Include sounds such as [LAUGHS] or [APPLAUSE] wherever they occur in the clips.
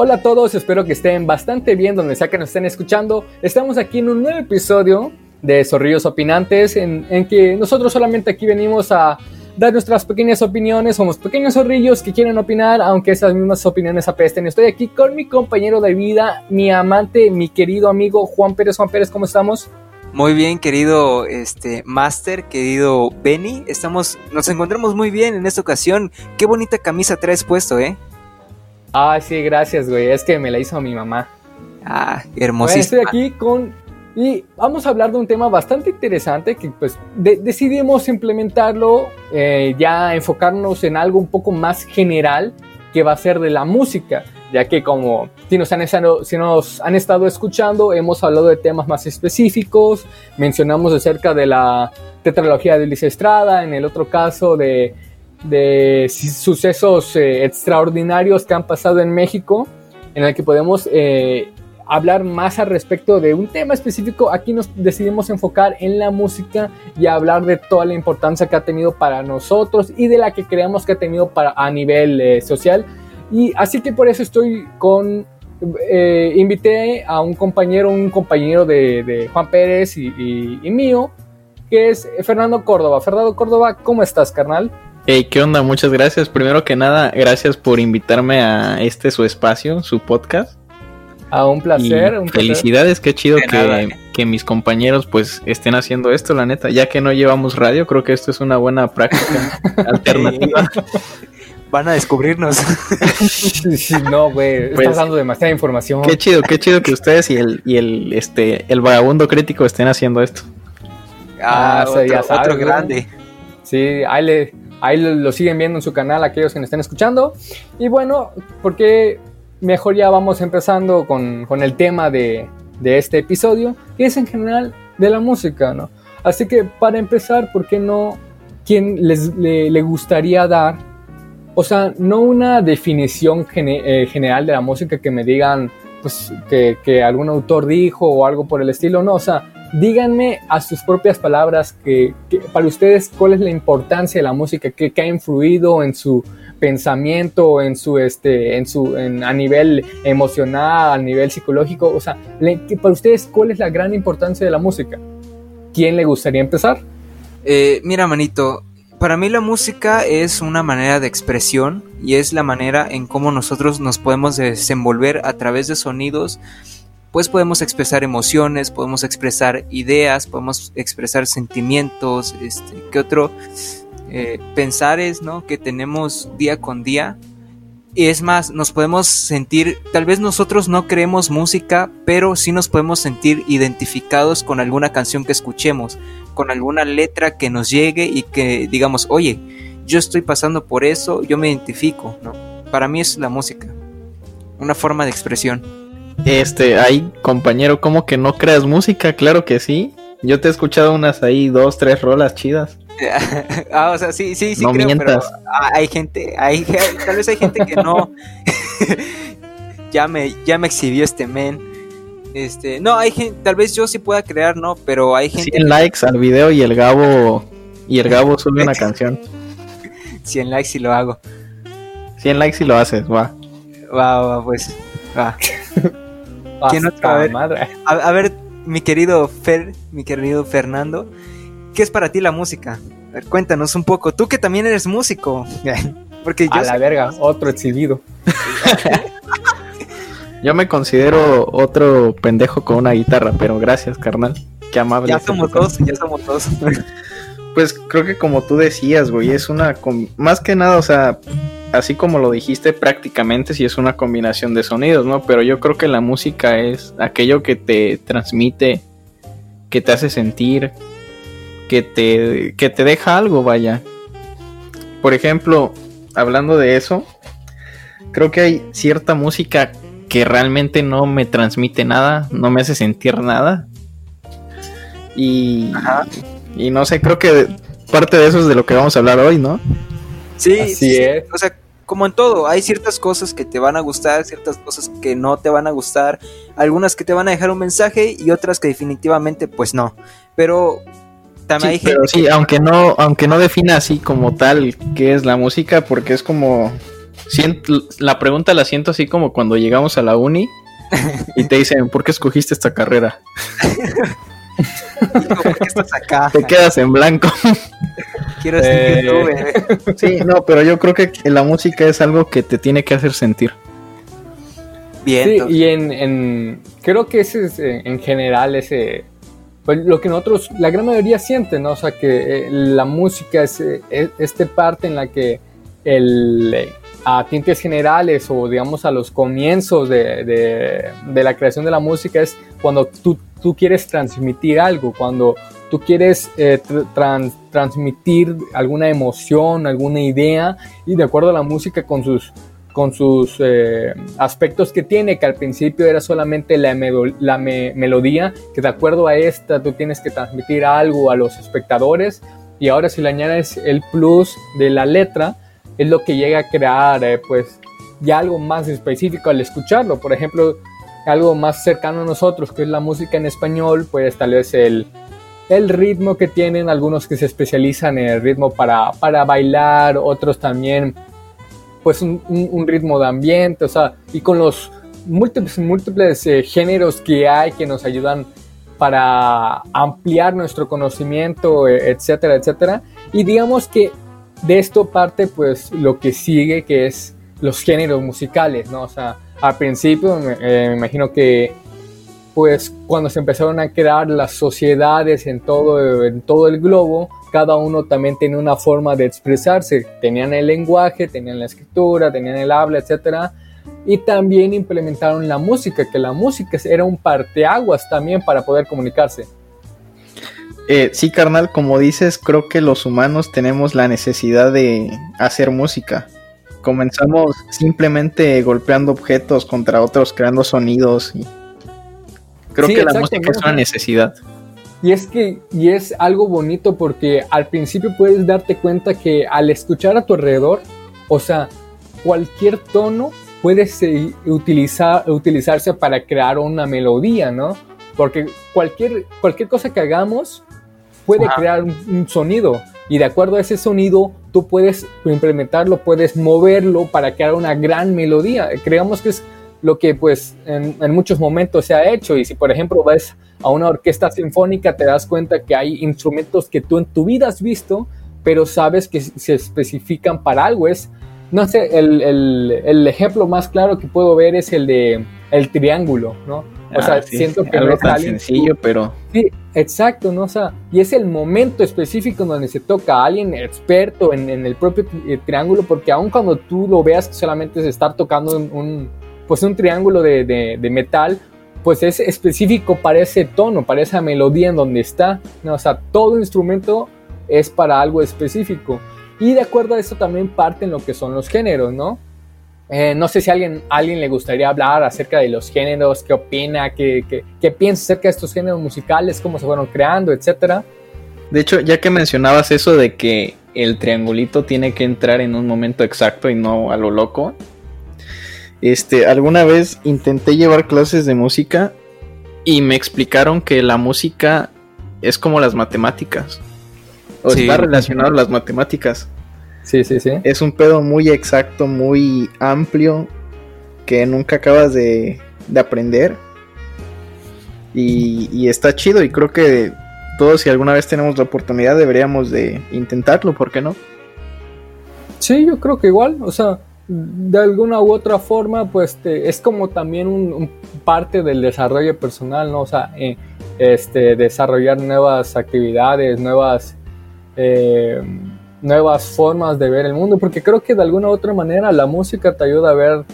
Hola a todos, espero que estén bastante bien donde sea que nos estén escuchando. Estamos aquí en un nuevo episodio de Zorrillos Opinantes, en, que nosotros solamente aquí venimos a dar nuestras pequeñas opiniones. Somos pequeños zorrillos que quieren opinar, aunque esas mismas opiniones apesten. Estoy aquí con mi compañero de vida, mi amante, mi querido amigo Juan Pérez. Juan Pérez, ¿cómo estamos? Muy bien, querido este Master, querido Benny. Estamos, nos encontramos muy bien en esta ocasión. Qué bonita camisa traes puesto, ¿eh? Ah, sí, gracias, güey. Es que me la hizo mi mamá. Ah, hermosísima. estoy aquí con... Y vamos a hablar de un tema bastante interesante que pues decidimos implementarlo, eh, ya enfocarnos en algo un poco más general que va a ser de la música, ya que como si nos han estado, si nos han estado escuchando, hemos hablado de temas más específicos, mencionamos acerca de la tetralogía de Liz Estrada, en el otro caso de de sucesos eh, extraordinarios que han pasado en México, en el que podemos eh, hablar más al respecto de un tema específico. Aquí nos decidimos enfocar en la música y hablar de toda la importancia que ha tenido para nosotros y de la que creemos que ha tenido para, a nivel eh, social. Y así que por eso estoy con invité a un compañero, un compañero de, Juan Pérez y, y, mío, que es Fernando Córdoba. Fernando Córdoba, ¿cómo estás, carnal? Hey, ¿qué onda? Muchas gracias. Primero que nada, gracias por invitarme a este su espacio, su podcast. A un placer, un Felicidades, qué chido que, que, mis compañeros pues estén haciendo esto, la neta. Ya que no llevamos radio, creo que esto es una buena práctica [LAUGHS] alternativa. Van a descubrirnos. no, güey, pues, dando demasiada información. Qué chido, qué chido que ustedes y el, y el, este, el vagabundo crítico estén haciendo esto. Ah, ah otro, ya otro grande. Sí, ahí le, Ahí lo, siguen viendo en su canal aquellos que nos estén escuchando. Y bueno, porque mejor ya vamos empezando con, el tema de, este episodio, que es en general de la música, ¿no? Así que para empezar, ¿por qué no? ¿Quién les, le, gustaría dar? O sea, no una definición eh, general de la música que me digan, pues, que, que algún autor dijo o algo por el estilo, no, o sea, díganme a sus propias palabras que, para ustedes cuál es la importancia de la música, que, ha influido en su pensamiento, en su este, en su, a nivel emocional, a nivel psicológico, o sea, para ustedes cuál es la gran importancia de la música. ¿Quién le gustaría empezar? Eh, mira, manito, para mí la música es una manera de expresión y es la manera en cómo nosotros nos podemos desenvolver a través de sonidos pues podemos expresar emociones, podemos expresar ideas, podemos expresar sentimientos, este, que otro eh, pensares, ¿no? Que tenemos día con día. Y es más, nos podemos sentir, tal vez nosotros no creemos música, pero sí nos podemos sentir identificados con alguna canción que escuchemos, con alguna letra que nos llegue y que digamos, oye, yo estoy pasando por eso, yo me identifico, ¿no? Para mí es la música, una forma de expresión. Este, ahí, compañero, ¿cómo que no creas música? Claro que sí. Yo te he escuchado unas ahí, dos, tres rolas chidas. [LAUGHS] ah, o sea, sí, sí, sí, no creo, mientas. pero hay gente, hay, [LAUGHS] tal vez hay gente que no. [LAUGHS] ya me, ya me exhibió este men. Este, no, hay gente, tal vez yo sí pueda crear, no, pero hay gente. 100 likes al video y el Gabo, y el Gabo sube una canción. 100 likes y lo hago. 100 likes y lo haces, va. Va, va, pues, va. ¿Quién otra? A ver, madre. A, ver, mi querido Fer, mi querido Fernando, ¿qué es para ti la música? cuéntanos un poco. Tú que también eres músico. [LAUGHS] Porque yo a la verga, otro exhibido. [LAUGHS] yo me considero otro pendejo con una guitarra, pero gracias, carnal. Qué amable. Ya somos dos, ya somos dos. [LAUGHS] pues creo que como tú decías, güey, es una... Más que nada, o sea, así como lo dijiste, prácticamente sí es una combinación de sonidos, ¿no? Pero yo creo que la música es aquello que te transmite, que te hace sentir, que te, que te deja algo, vaya. Por ejemplo, hablando de eso, creo que hay cierta música que realmente no me transmite nada, no me hace sentir nada. Y, y no sé, creo que parte de eso es de lo que vamos a hablar hoy, ¿no? Sí, sí, o sea, como en todo, hay ciertas cosas que te van a gustar, ciertas cosas que no te van a gustar, algunas que te van a dejar un mensaje y otras que definitivamente pues no. Pero también gente sí, aunque no aunque no defina así como tal qué es la música porque es como siento, la pregunta la siento así como cuando llegamos a la uni y te dicen, "¿Por qué escogiste esta carrera?" [LAUGHS] ¿Por qué estás acá? Te quedas en blanco. Quiero ser eh... Sí, no, pero yo creo que la música es algo que te tiene que hacer sentir. Bien. Sí, y en, creo que ese es eh, en general ese pues lo que nosotros, la gran mayoría siente, ¿no? O sea, que eh, la música es, eh, es este parte en la que el, a tintes generales o digamos a los comienzos de, de, la creación de la música es cuando tú, tú quieres transmitir algo, cuando tú quieres eh, transmitir alguna emoción, alguna idea y de acuerdo a la música con sus, con sus eh, aspectos que tiene, que al principio era solamente la, melodía, que de acuerdo a esta tú tienes que transmitir algo a los espectadores y ahora si le añades el plus de la letra, es lo que llega a crear eh, pues ya algo más específico al escucharlo. Por ejemplo, algo más cercano a nosotros, que es la música en español, pues tal vez el, el ritmo que tienen, algunos que se especializan en el ritmo para, para bailar, otros también pues un, ritmo de ambiente, o sea, y con los múltiples, múltiples eh, géneros que hay que nos ayudan para ampliar nuestro conocimiento, eh, etcétera, etcétera. Y digamos que de esto parte pues lo que sigue que es los géneros musicales, ¿no? O sea, al principio eh, me imagino que pues cuando se empezaron a crear las sociedades en todo, en todo el globo, cada uno también tenía una forma de expresarse. Tenían el lenguaje, tenían la escritura, tenían el habla, etc. Y también implementaron la música, que la música era un parteaguas también para poder comunicarse. Eh, sí, carnal, como dices, creo que los humanos tenemos la necesidad de hacer música. Comenzamos simplemente golpeando objetos contra otros, creando sonidos. Y... Creo que la música es una necesidad. Y es que, y es algo bonito porque al principio puedes darte cuenta que al escuchar a tu alrededor, o sea, cualquier tono puede utilizar, utilizarse para crear una melodía, ¿no? Porque cualquier, cualquier cosa que hagamos puede crear un, sonido y de acuerdo a ese sonido tú puedes implementarlo, puedes moverlo para crear una gran melodía. Creemos que es lo que pues en, muchos momentos se ha hecho y si por ejemplo ves a una orquesta sinfónica te das cuenta que hay instrumentos que tú en tu vida has visto pero sabes que se especifican para algo es no sé el, el, el ejemplo más claro que puedo ver es el de el triángulo no o sea, ah, siento que no es tan sencillo, pero. Sí, exacto, ¿no? O sea, y es el momento específico en donde se toca a alguien experto en, el propio eh, triángulo, porque aun cuando tú lo veas que solamente es estar tocando un, pues un triángulo de, de, metal, pues es específico para ese tono, para esa melodía en donde está, ¿no? O sea, todo instrumento es para algo específico. Y de acuerdo a eso también parten lo que son los géneros, ¿no? Eh, no sé si a alguien, alguien le gustaría hablar acerca de los géneros, qué opina, qué, qué, piensa acerca de estos géneros musicales, cómo se fueron creando, etcétera. De hecho, ya que mencionabas eso de que el triangulito tiene que entrar en un momento exacto y no a lo loco, este, alguna vez intenté llevar clases de música y me explicaron que la música es como las matemáticas. O está relacionado a las matemáticas. Sí, sí, sí. Es un pedo muy exacto, muy amplio, que nunca acabas de, aprender. Y, está chido y creo que todos si alguna vez tenemos la oportunidad deberíamos de intentarlo, ¿por qué no? Sí, yo creo que igual, o sea, de alguna u otra forma, pues es como también un, parte del desarrollo personal, ¿no? O sea, eh, este, desarrollar nuevas actividades, nuevas... Eh, nuevas formas de ver el mundo, porque creo que de alguna u otra manera la música te ayuda a ver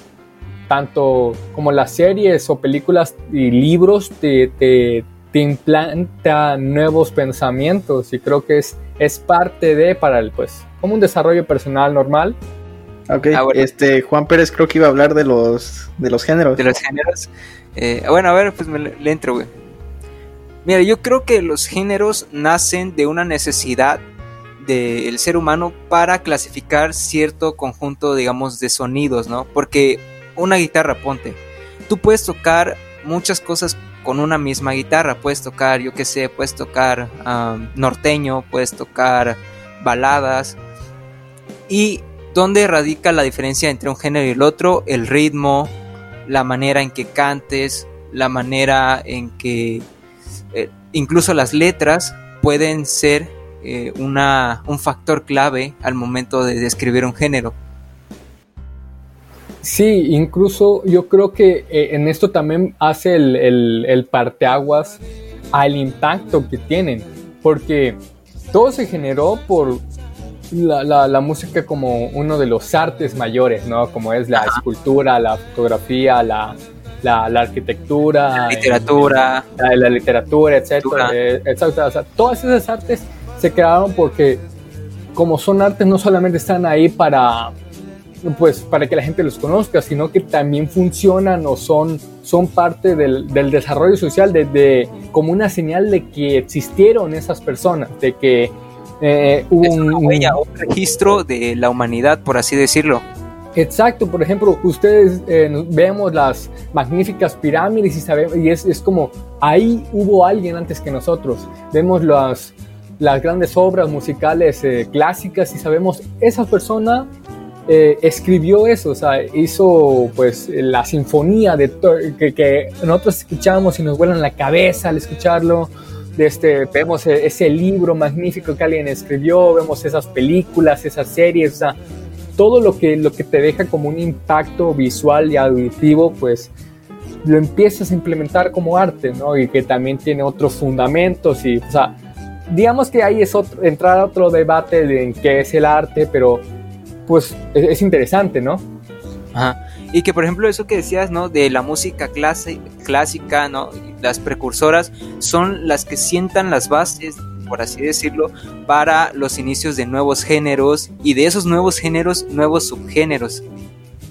tanto como las series o películas y libros te, te, implanta nuevos pensamientos y creo que es, es parte de para el pues como un desarrollo personal normal. Ok, ah, este Juan Pérez creo que iba a hablar de los de los géneros. De los géneros. Eh, bueno, a ver, pues me le entro, güey. Mira, yo creo que los géneros nacen de una necesidad del ser humano para clasificar cierto conjunto, digamos, de sonidos, ¿no? Porque una guitarra, ponte, tú puedes tocar muchas cosas con una misma guitarra, puedes tocar, yo qué sé, puedes tocar norteño, puedes tocar baladas. ¿Y dónde radica la diferencia entre un género y el otro? El ritmo, la manera en que cantes, la manera en que eh, incluso las letras pueden ser eh, una, un factor clave al momento de describir un género. Sí, incluso yo creo que eh, en esto también hace el, el, el, parteaguas al impacto que tienen, porque todo se generó por la, la, la, música como uno de los artes mayores, ¿no? Como es la escultura, la fotografía, la, la, la arquitectura, la literatura, la, la literatura, etcétera, eh, etcétera. O sea, todas esas artes se crearon porque como son artes no solamente están ahí para pues para que la gente los conozca, sino que también funcionan o son, son parte del, del desarrollo social, de, de, como una señal de que existieron esas personas, de que eh, hubo un, un, registro de la humanidad, por así decirlo. Exacto, por ejemplo, ustedes eh, vemos las magníficas pirámides y, sabemos, y es, es, como ahí hubo alguien antes que nosotros. Vemos las, las grandes obras musicales eh, clásicas y sabemos esa persona eh, escribió eso, o sea, hizo pues la sinfonía de que, que, nosotros escuchamos y nos vuelan la cabeza al escucharlo. Este, vemos e, ese libro magnífico que alguien escribió, vemos esas películas, esas series, o sea, todo lo que, lo que te deja como un impacto visual y auditivo, pues lo empiezas a implementar como arte, ¿no? Y que también tiene otros fundamentos y, o sea, digamos que ahí es otro, entrar a otro debate de en qué es el arte, pero pues es, es interesante, ¿no? Ajá. Y que por ejemplo eso que decías, ¿no? De la música clase, clásica, ¿no? Las precursoras son las que sientan las bases por así decirlo, para los inicios de nuevos géneros y de esos nuevos géneros, nuevos subgéneros.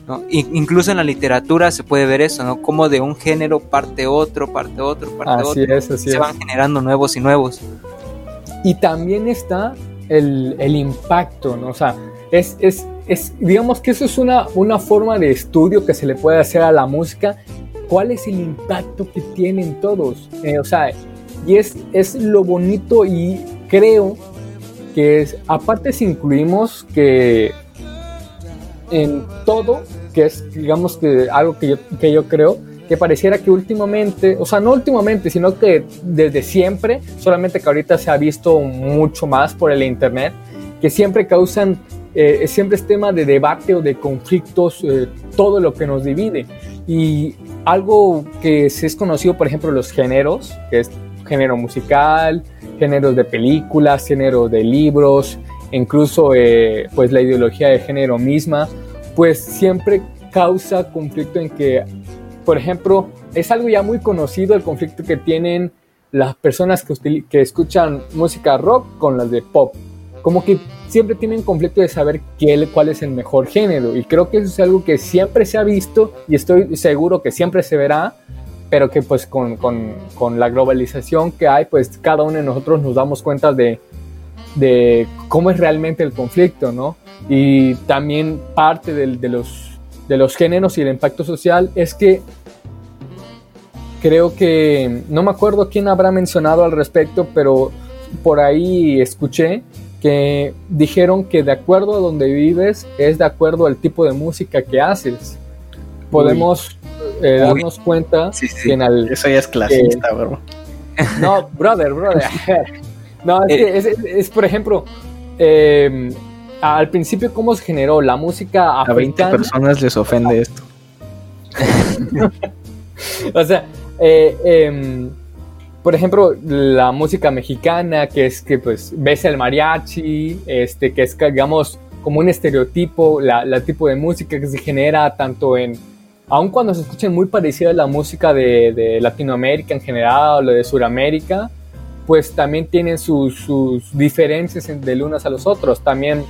¿no? incluso en la literatura se puede ver eso, ¿no? Como de un género parte otro, parte otro, parte así otro. Es, así se es. van generando nuevos y nuevos. Y también está el, el impacto, ¿no? O sea, es, es, es, digamos que eso es una, una forma de estudio que se le puede hacer a la música. ¿Cuál es el impacto que tienen todos? Eh, o sea, y es, es lo bonito y creo que es, aparte si incluimos que en todo, que es digamos que algo que yo, que yo creo, que pareciera que últimamente, o sea, no últimamente, sino que desde siempre, solamente que ahorita se ha visto mucho más por el Internet, que siempre causan, eh, siempre es tema de debate o de conflictos, eh, todo lo que nos divide. Y algo que es conocido, por ejemplo, los géneros, que es género musical, géneros de películas, género de libros, incluso eh, pues la ideología de género misma, pues siempre causa conflicto en que, por ejemplo, es algo ya muy conocido el conflicto que tienen las personas que, que escuchan música rock con las de pop. Como que siempre tienen conflicto de saber qué, cuál es el mejor género. Y creo que eso es algo que siempre se ha visto y estoy seguro que siempre se verá, pero que pues con, con, con, la globalización que hay, pues cada uno de nosotros nos damos cuenta de, de cómo es realmente el conflicto, ¿no? Y también parte de, de, los, de los géneros y el impacto social es que creo que, no me acuerdo quién habrá mencionado al respecto, pero por ahí escuché que dijeron que de acuerdo a donde vives es de acuerdo al tipo de música que haces. Podemos eh, darnos cuenta sí, sí. que en el, Eso ya es clasista, que, bro. No, brother, brother. [LAUGHS] No, es que es, es, es por ejemplo, eh, al principio cómo se generó la música africana. A 20 personas les ofende esto. [LAUGHS] o sea, eh, eh, por ejemplo, la música mexicana, que es que pues ves el mariachi, este, que es digamos como un estereotipo, la, la tipo de música que se genera tanto en, aun cuando se escuchen muy parecida a la música de, de Latinoamérica en general o la de Sudamérica, pues también tienen sus, sus diferencias del unos a los otros. También,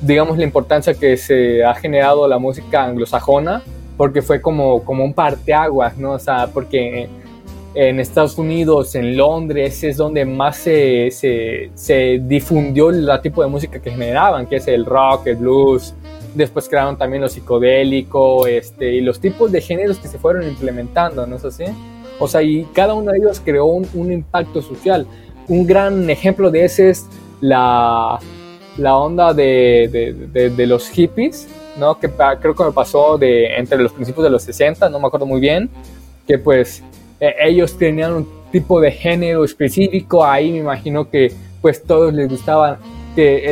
digamos, la importancia que se ha generado la música anglosajona, porque fue como, como un parteaguas, ¿no? O sea, porque en Estados Unidos, en Londres, es donde más se, se, se, difundió el tipo de música que generaban, que es el rock, el blues. Después crearon también lo psicodélico este, y los tipos de géneros que se fueron implementando, ¿no es así? O sea, y cada uno de ellos creó un, un impacto social. Un gran ejemplo de ese es la, la onda de, de, de, los hippies, ¿no? Que creo que me pasó de, entre los principios de los 60, no me acuerdo muy bien, que pues e, ellos tenían un tipo de género específico, ahí me imagino que pues todos les gustaban que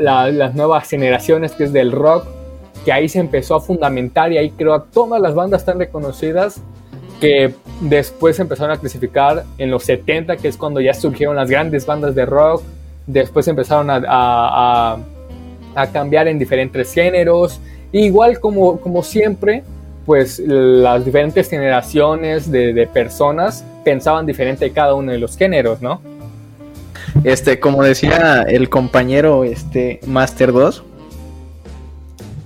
las nuevas generaciones que es del rock, que ahí se empezó a fundamentar y ahí creo que todas las bandas están reconocidas que después empezaron a clasificar en los 70, que es cuando ya surgieron las grandes bandas de rock, después empezaron a, a, a cambiar en diferentes géneros, igual como, como siempre, pues las diferentes generaciones de, personas pensaban diferente cada uno de los géneros, ¿no? Este, como decía el compañero este Master 2,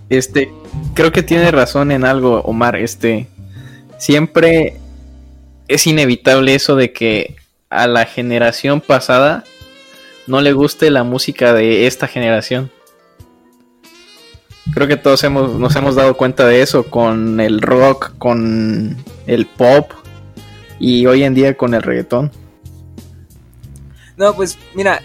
este, creo que tiene razón en algo, Omar, este, siempre es inevitable eso de que a la generación pasada no le guste la música de esta generación. Creo que todos hemos, nos hemos dado cuenta de eso con el rock, con el pop y hoy en día con el reggaetón. No, pues mira,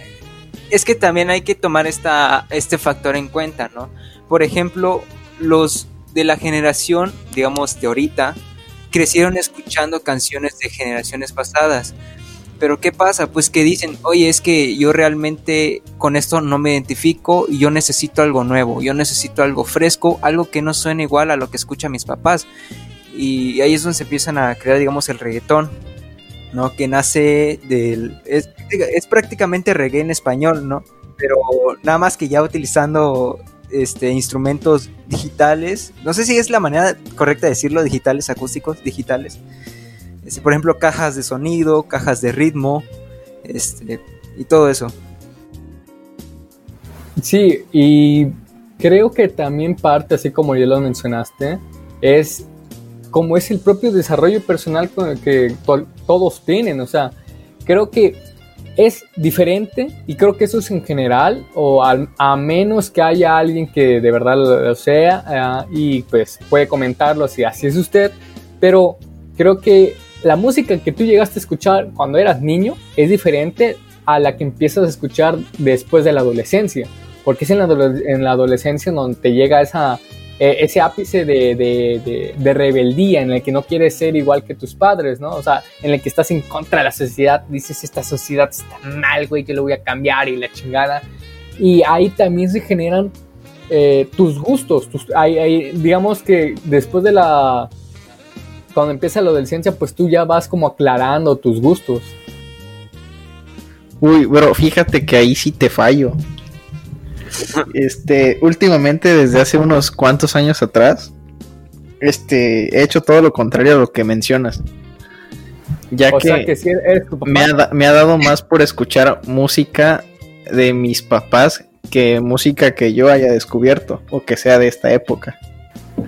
es que también hay que tomar esta, este factor en cuenta, ¿no? Por ejemplo, los de la generación, digamos, de ahorita, crecieron escuchando canciones de generaciones pasadas. Pero ¿qué pasa? Pues que dicen, oye, es que yo realmente con esto no me identifico y yo necesito algo nuevo, yo necesito algo fresco, algo que no suene igual a lo que escuchan mis papás. Y ahí es donde se empiezan a crear, digamos, el reggaetón, ¿no? Que nace del... Es, prácticamente reggae en español, ¿no? Pero nada más que ya utilizando este, instrumentos digitales. No sé si es la manera correcta de decirlo, digitales, acústicos, digitales. Este, por ejemplo, cajas de sonido, cajas de ritmo, este, y todo eso. Sí, y creo que también parte, así como ya lo mencionaste, es como es el propio desarrollo personal que todos tienen. O sea, creo que es diferente y creo que eso es en general, o a, menos que haya alguien que de verdad lo, sea eh, y pues puede comentarlo si así es usted, pero creo que la música que tú llegaste a escuchar cuando eras niño es diferente a la que empiezas a escuchar después de la adolescencia, porque es en la, adolescencia donde te llega esa, e, ese ápice de, rebeldía en el que no quieres ser igual que tus padres, ¿no? O sea, en el que estás en contra de la sociedad, dices, esta sociedad está mal, güey, yo lo voy a cambiar y la chingada. Y ahí también se generan eh, tus gustos, digamos que después de la cuando empieza lo del ciencia, pues tú ya vas como aclarando tus gustos. Uy, bro, fíjate que ahí sí te fallo. Este, últimamente, desde hace unos cuantos años atrás, este, he hecho todo lo contrario a lo que mencionas. Ya que, me, ha, me ha dado más por escuchar música de mis papás que música que yo haya descubierto o que sea de esta época.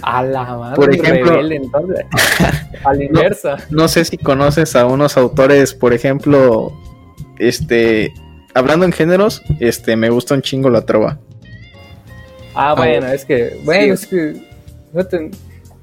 A la madre, por ejemplo, [LAUGHS] a la inversa. No, sé si conoces a unos autores, por ejemplo, este, hablando en géneros, este, me gusta un chingo la trova. Ah, bueno, es que, bueno, es que,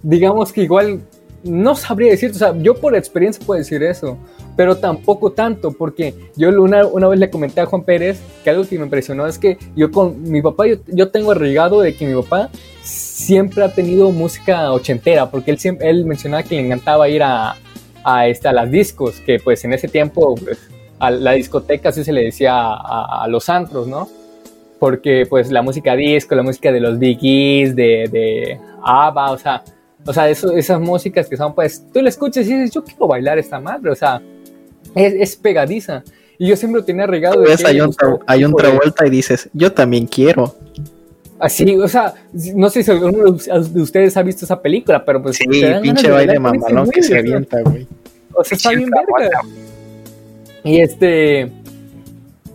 digamos que igual, no sabría decirte, o sea, yo por experiencia puedo decir eso, pero tampoco tanto, porque yo una, una vez le comenté a Juan Pérez que algo que me impresionó es que yo con mi papá, yo, yo tengo arraigado de que mi papá siempre ha tenido música ochentera, porque él, siempre, él mencionaba que le encantaba ir a, a, este, a las discos, que pues en ese tiempo pues, a la discoteca así se le decía a, los antros, ¿no? Porque pues la música disco, la música de los Biggies, de, de ABBA, o sea, o sea eso, esas músicas que son pues, tú la escuchas y dices, yo quiero bailar esta madre, o sea, es, es pegadiza. Y yo siempre lo tenía regado. De hay, un, hay otra vuelta y dices, yo también quiero. Así, o sea, no sé si alguno de ustedes ha visto esa película, pero pues. Sí, pinche baile mamalón que se avienta, güey. O sea, está bien verga. Y este.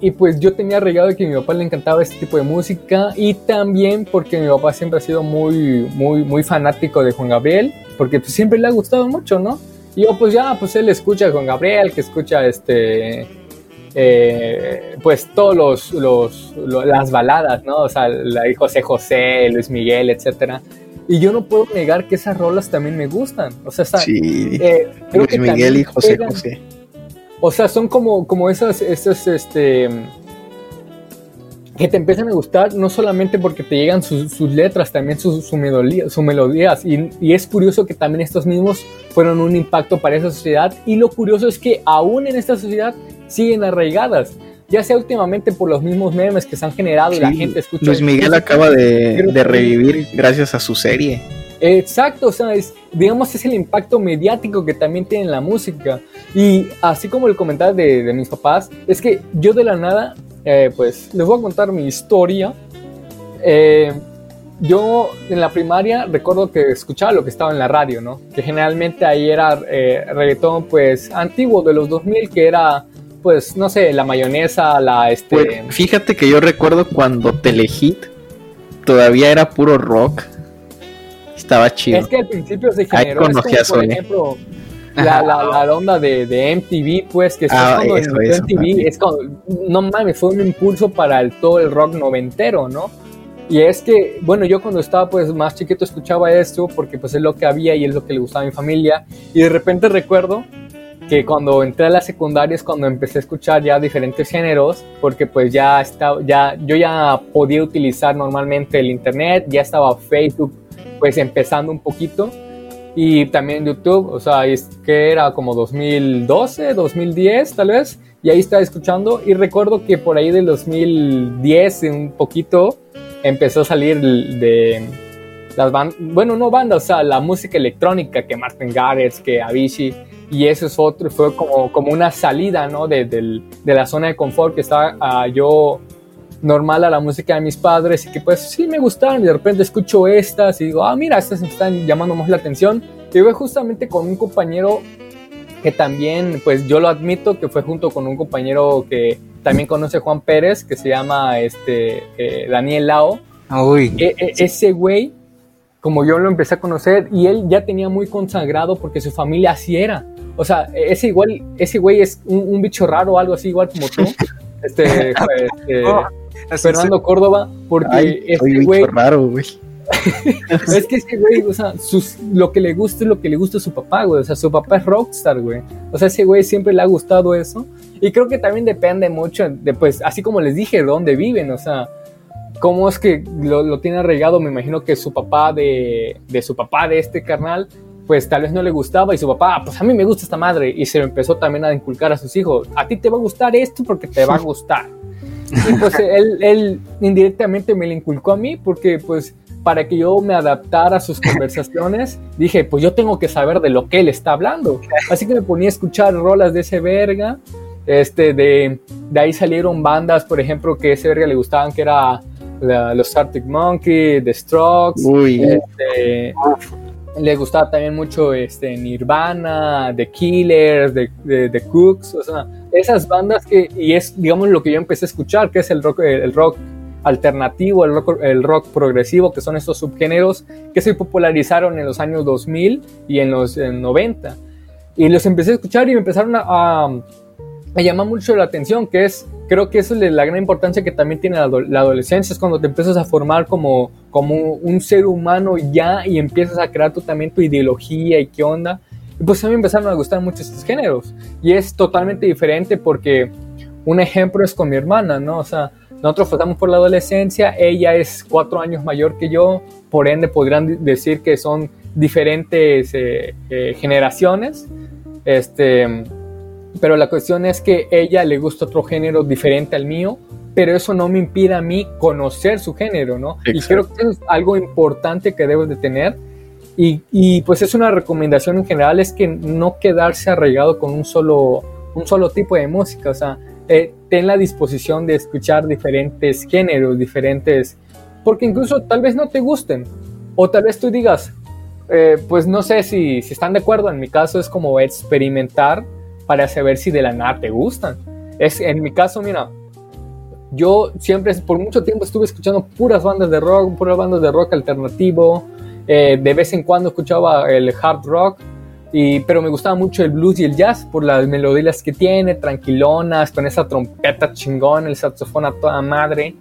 Y pues yo tenía regado de que a mi papá le encantaba este tipo de música y también porque mi papá siempre ha sido muy, muy, muy fanático de Juan Gabriel, porque pues siempre le ha gustado mucho, ¿no? Y yo, pues ya, pues él escucha con Gabriel, que escucha este. Eh, pues todos los, los, lo- las baladas, ¿no? O sea, la de José José, Luis Miguel, etcétera. Y yo no puedo negar que esas rolas también me gustan. O sea, está- Sí. eh, creo Luis que Miguel y José pegan- José. o sea, son como, como esas, esas, este, que te empiezan a gustar, no solamente porque te llegan sus, sus letras, también sus su melodía, sus melodías. Y, y es curioso que también estos mismos fueron un impacto para esa sociedad. Y lo curioso es que aún en esta sociedad siguen arraigadas. Ya sea últimamente por los mismos memes que se han generado y la gente escucha. Luis Miguel acaba de, revivir gracias a su serie. Exacto, o sea, es, digamos, es el impacto mediático que también tiene la música. Y así como el comentario de, de mis papás, es que yo de la nada, eh, pues les voy a contar mi historia. Eh, yo en la primaria recuerdo que escuchaba lo que estaba en la radio, ¿no? Que generalmente ahí era eh, reggaetón, pues, antiguo de los 2000, que era, pues, no sé, la mayonesa, la, este... Pues, fíjate que yo recuerdo cuando Telehit todavía era puro rock. Estaba chido. Es que al principio se generó, es conocí a como, por Sony. ejemplo, la, la, la [LAUGHS] onda de, de MTV, pues, que Ah, cuando eso, MTV, es como, no mames, fue un impulso para el, todo el rock noventero, ¿no? Y es que, bueno, yo cuando estaba pues más chiquito escuchaba esto porque pues es lo que había y es lo que le gustaba a mi familia. Y de repente recuerdo que cuando entré a la secundaria es cuando empecé a escuchar ya diferentes géneros, porque pues ya estaba, ya, yo ya podía utilizar normalmente el internet, ya estaba Facebook pues empezando un poquito y también YouTube, o sea, es que era como 2012, 2010 tal vez, y ahí estaba escuchando y recuerdo que por ahí del 2010 un poquito empezó a salir de las bandas, bueno, no bandas, o sea, la música electrónica que Martin Garrix, que Avicii, y eso es otro, fue como, como una salida, ¿no? De, del- de la zona de confort que estaba ah, yo normal a la música de mis padres y que pues sí me gustaron y de repente escucho estas y digo, ah, mira, estas me están llamando más la atención. Y fue justamente con un compañero que también, pues yo lo admito, que fue junto con un compañero que también conoce Juan Pérez, que se llama este, eh, Daniel Lao. Uy, E- e- ese güey, como yo lo empecé a conocer, y él ya tenía muy consagrado porque su familia así era. O sea, ese igual, ese güey es un, un bicho raro o algo así, igual como tú. [LAUGHS] Este, pues, este, [LAUGHS] así Fernando Córdoba, porque Ay, este bicho güey, raro, güey. [LAUGHS] es que ese güey, o sea, sus- lo que le gusta es lo que le gusta a su papá, güey. O sea, su papá es rockstar, güey. O sea, ese güey siempre le ha gustado eso. Y creo que también depende mucho de, pues, así como les dije, de dónde viven, o sea, cómo es que lo, lo tiene arraigado. Me imagino que su papá de, de su papá de este carnal, pues tal vez no le gustaba y su papá, "Ah, pues a mí me gusta esta madre. Y se lo empezó también a inculcar a sus hijos. A ti te va a gustar esto porque te va a [LAUGHS] gustar. Y pues él, él indirectamente me lo inculcó a mí porque pues para que yo me adaptara a sus conversaciones, [LAUGHS] dije, pues yo tengo que saber de lo que él está hablando. Así que me ponía a escuchar rolas de ese verga. Este, de, de ahí salieron bandas, por ejemplo, que a ese verga le gustaban, que era la- los Arctic Monkey, The Strokes. Uy, Este, le gustaba también mucho este, Nirvana, The Killers, The, The- The Cooks, o sea, esas bandas que, y es, digamos, lo que yo empecé a escuchar, que es el rock, el rock alternativo, el rock, el rock progresivo, que son estos subgéneros que se popularizaron en los años 2000 y en los en 90. Y los empecé a escuchar y me empezaron a, a, a llamar mucho la atención, que es, creo que eso es la gran importancia que también tiene la, la adolescencia, es cuando te empiezas a formar como, como un ser humano ya y empiezas a crear tú también tu ideología y qué onda. Y pues a mí me empezaron a gustar mucho estos géneros. Y es totalmente diferente porque un ejemplo es con mi hermana, ¿no? O sea, nosotros pasamos por la adolescencia, ella es cuatro años mayor que yo, por ende podrían decir que son diferentes eh, eh, generaciones. Este, pero la cuestión es que ella le gusta otro género diferente al mío, pero eso no me impide a mí conocer su género, ¿no? Y Exacto. creo que eso es algo importante que debes de tener. Y, y, pues es una recomendación en general, es que no quedarse arraigado con un solo, un solo tipo de música, o sea, eh, ten la disposición de escuchar diferentes géneros, diferentes, porque incluso tal vez no te gusten, o tal vez tú digas, eh, pues no sé si, si están de acuerdo, en mi caso es como experimentar para saber si de la nada te gustan. Es, en mi caso, mira, yo siempre, por mucho tiempo estuve escuchando puras bandas de rock, puras bandas de rock alternativo, eh, de vez en cuando escuchaba el hard rock Y, pero me gustaba mucho el blues y el jazz por las melodías que tiene, tranquilonas, con esa trompeta chingón, el saxofón a toda madre.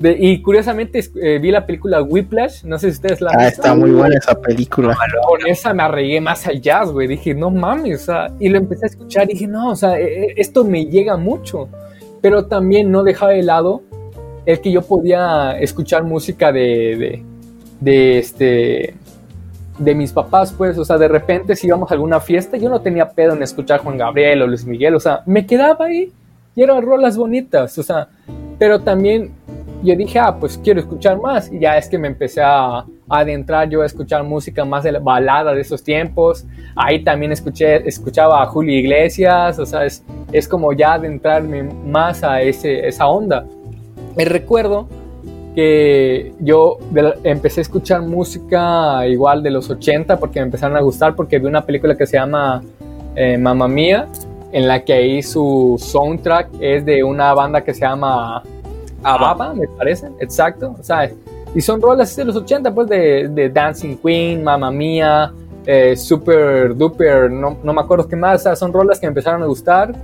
Y curiosamente eh, vi la película Whiplash, no sé si ustedes la han Ah, está muy buena esa película. Con esa me arregué más al jazz, güey. Dije, no mames, o sea, y lo empecé a escuchar y dije, no, o sea, e, e, esto me llega mucho. Pero también no dejaba de lado el que yo podía escuchar música de, de, de este de mis papás, pues, o sea, de repente si íbamos a alguna fiesta, yo no tenía pedo en escuchar Juan Gabriel o Luis Miguel, o sea, me quedaba ahí y eran rolas bonitas, o sea, pero también yo dije, ah, pues quiero escuchar más y ya es que me empecé a, adentrar yo a escuchar música más de la balada de esos tiempos, ahí también escuché, escuchaba a Julio Iglesias, o sea, es, es como ya adentrarme más a ese, esa onda. Me recuerdo que yo empecé a escuchar música igual de los 80 porque me empezaron a gustar porque vi una película que se llama eh, Mamma Mía en la que ahí su soundtrack es de una banda que se llama Ababa, me parece, exacto, sea, y son rolas de los 80 pues de, Dancing Queen, Mamma Mía, eh, Super Duper, no, no, me acuerdo qué más, sea, son rolas que me empezaron a gustar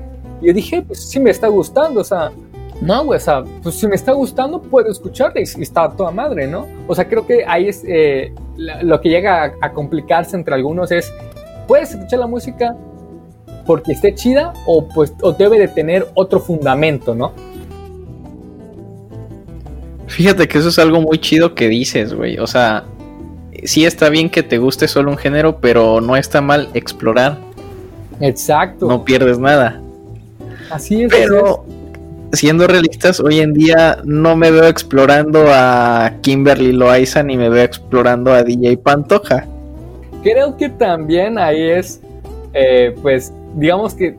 y yo dije, pues sí me está gustando, o sea, no, güey, o sea, pues si me está gustando, puedo escucharla y, está toda madre, ¿no? O sea, creo que ahí es eh, lo que llega a, complicarse entre algunos es, puedes escuchar la música porque esté chida o pues o debe de tener otro fundamento, ¿no? Fíjate que eso es algo muy chido que dices, güey. O sea, sí está bien que te guste solo un género, pero no está mal explorar. Exacto. No pierdes nada. Así es. Pero siendo realistas, hoy en día no me veo explorando a Kimberly Loaiza ni me veo explorando a DJ Pantoja. Creo que también ahí es, eh, pues, digamos que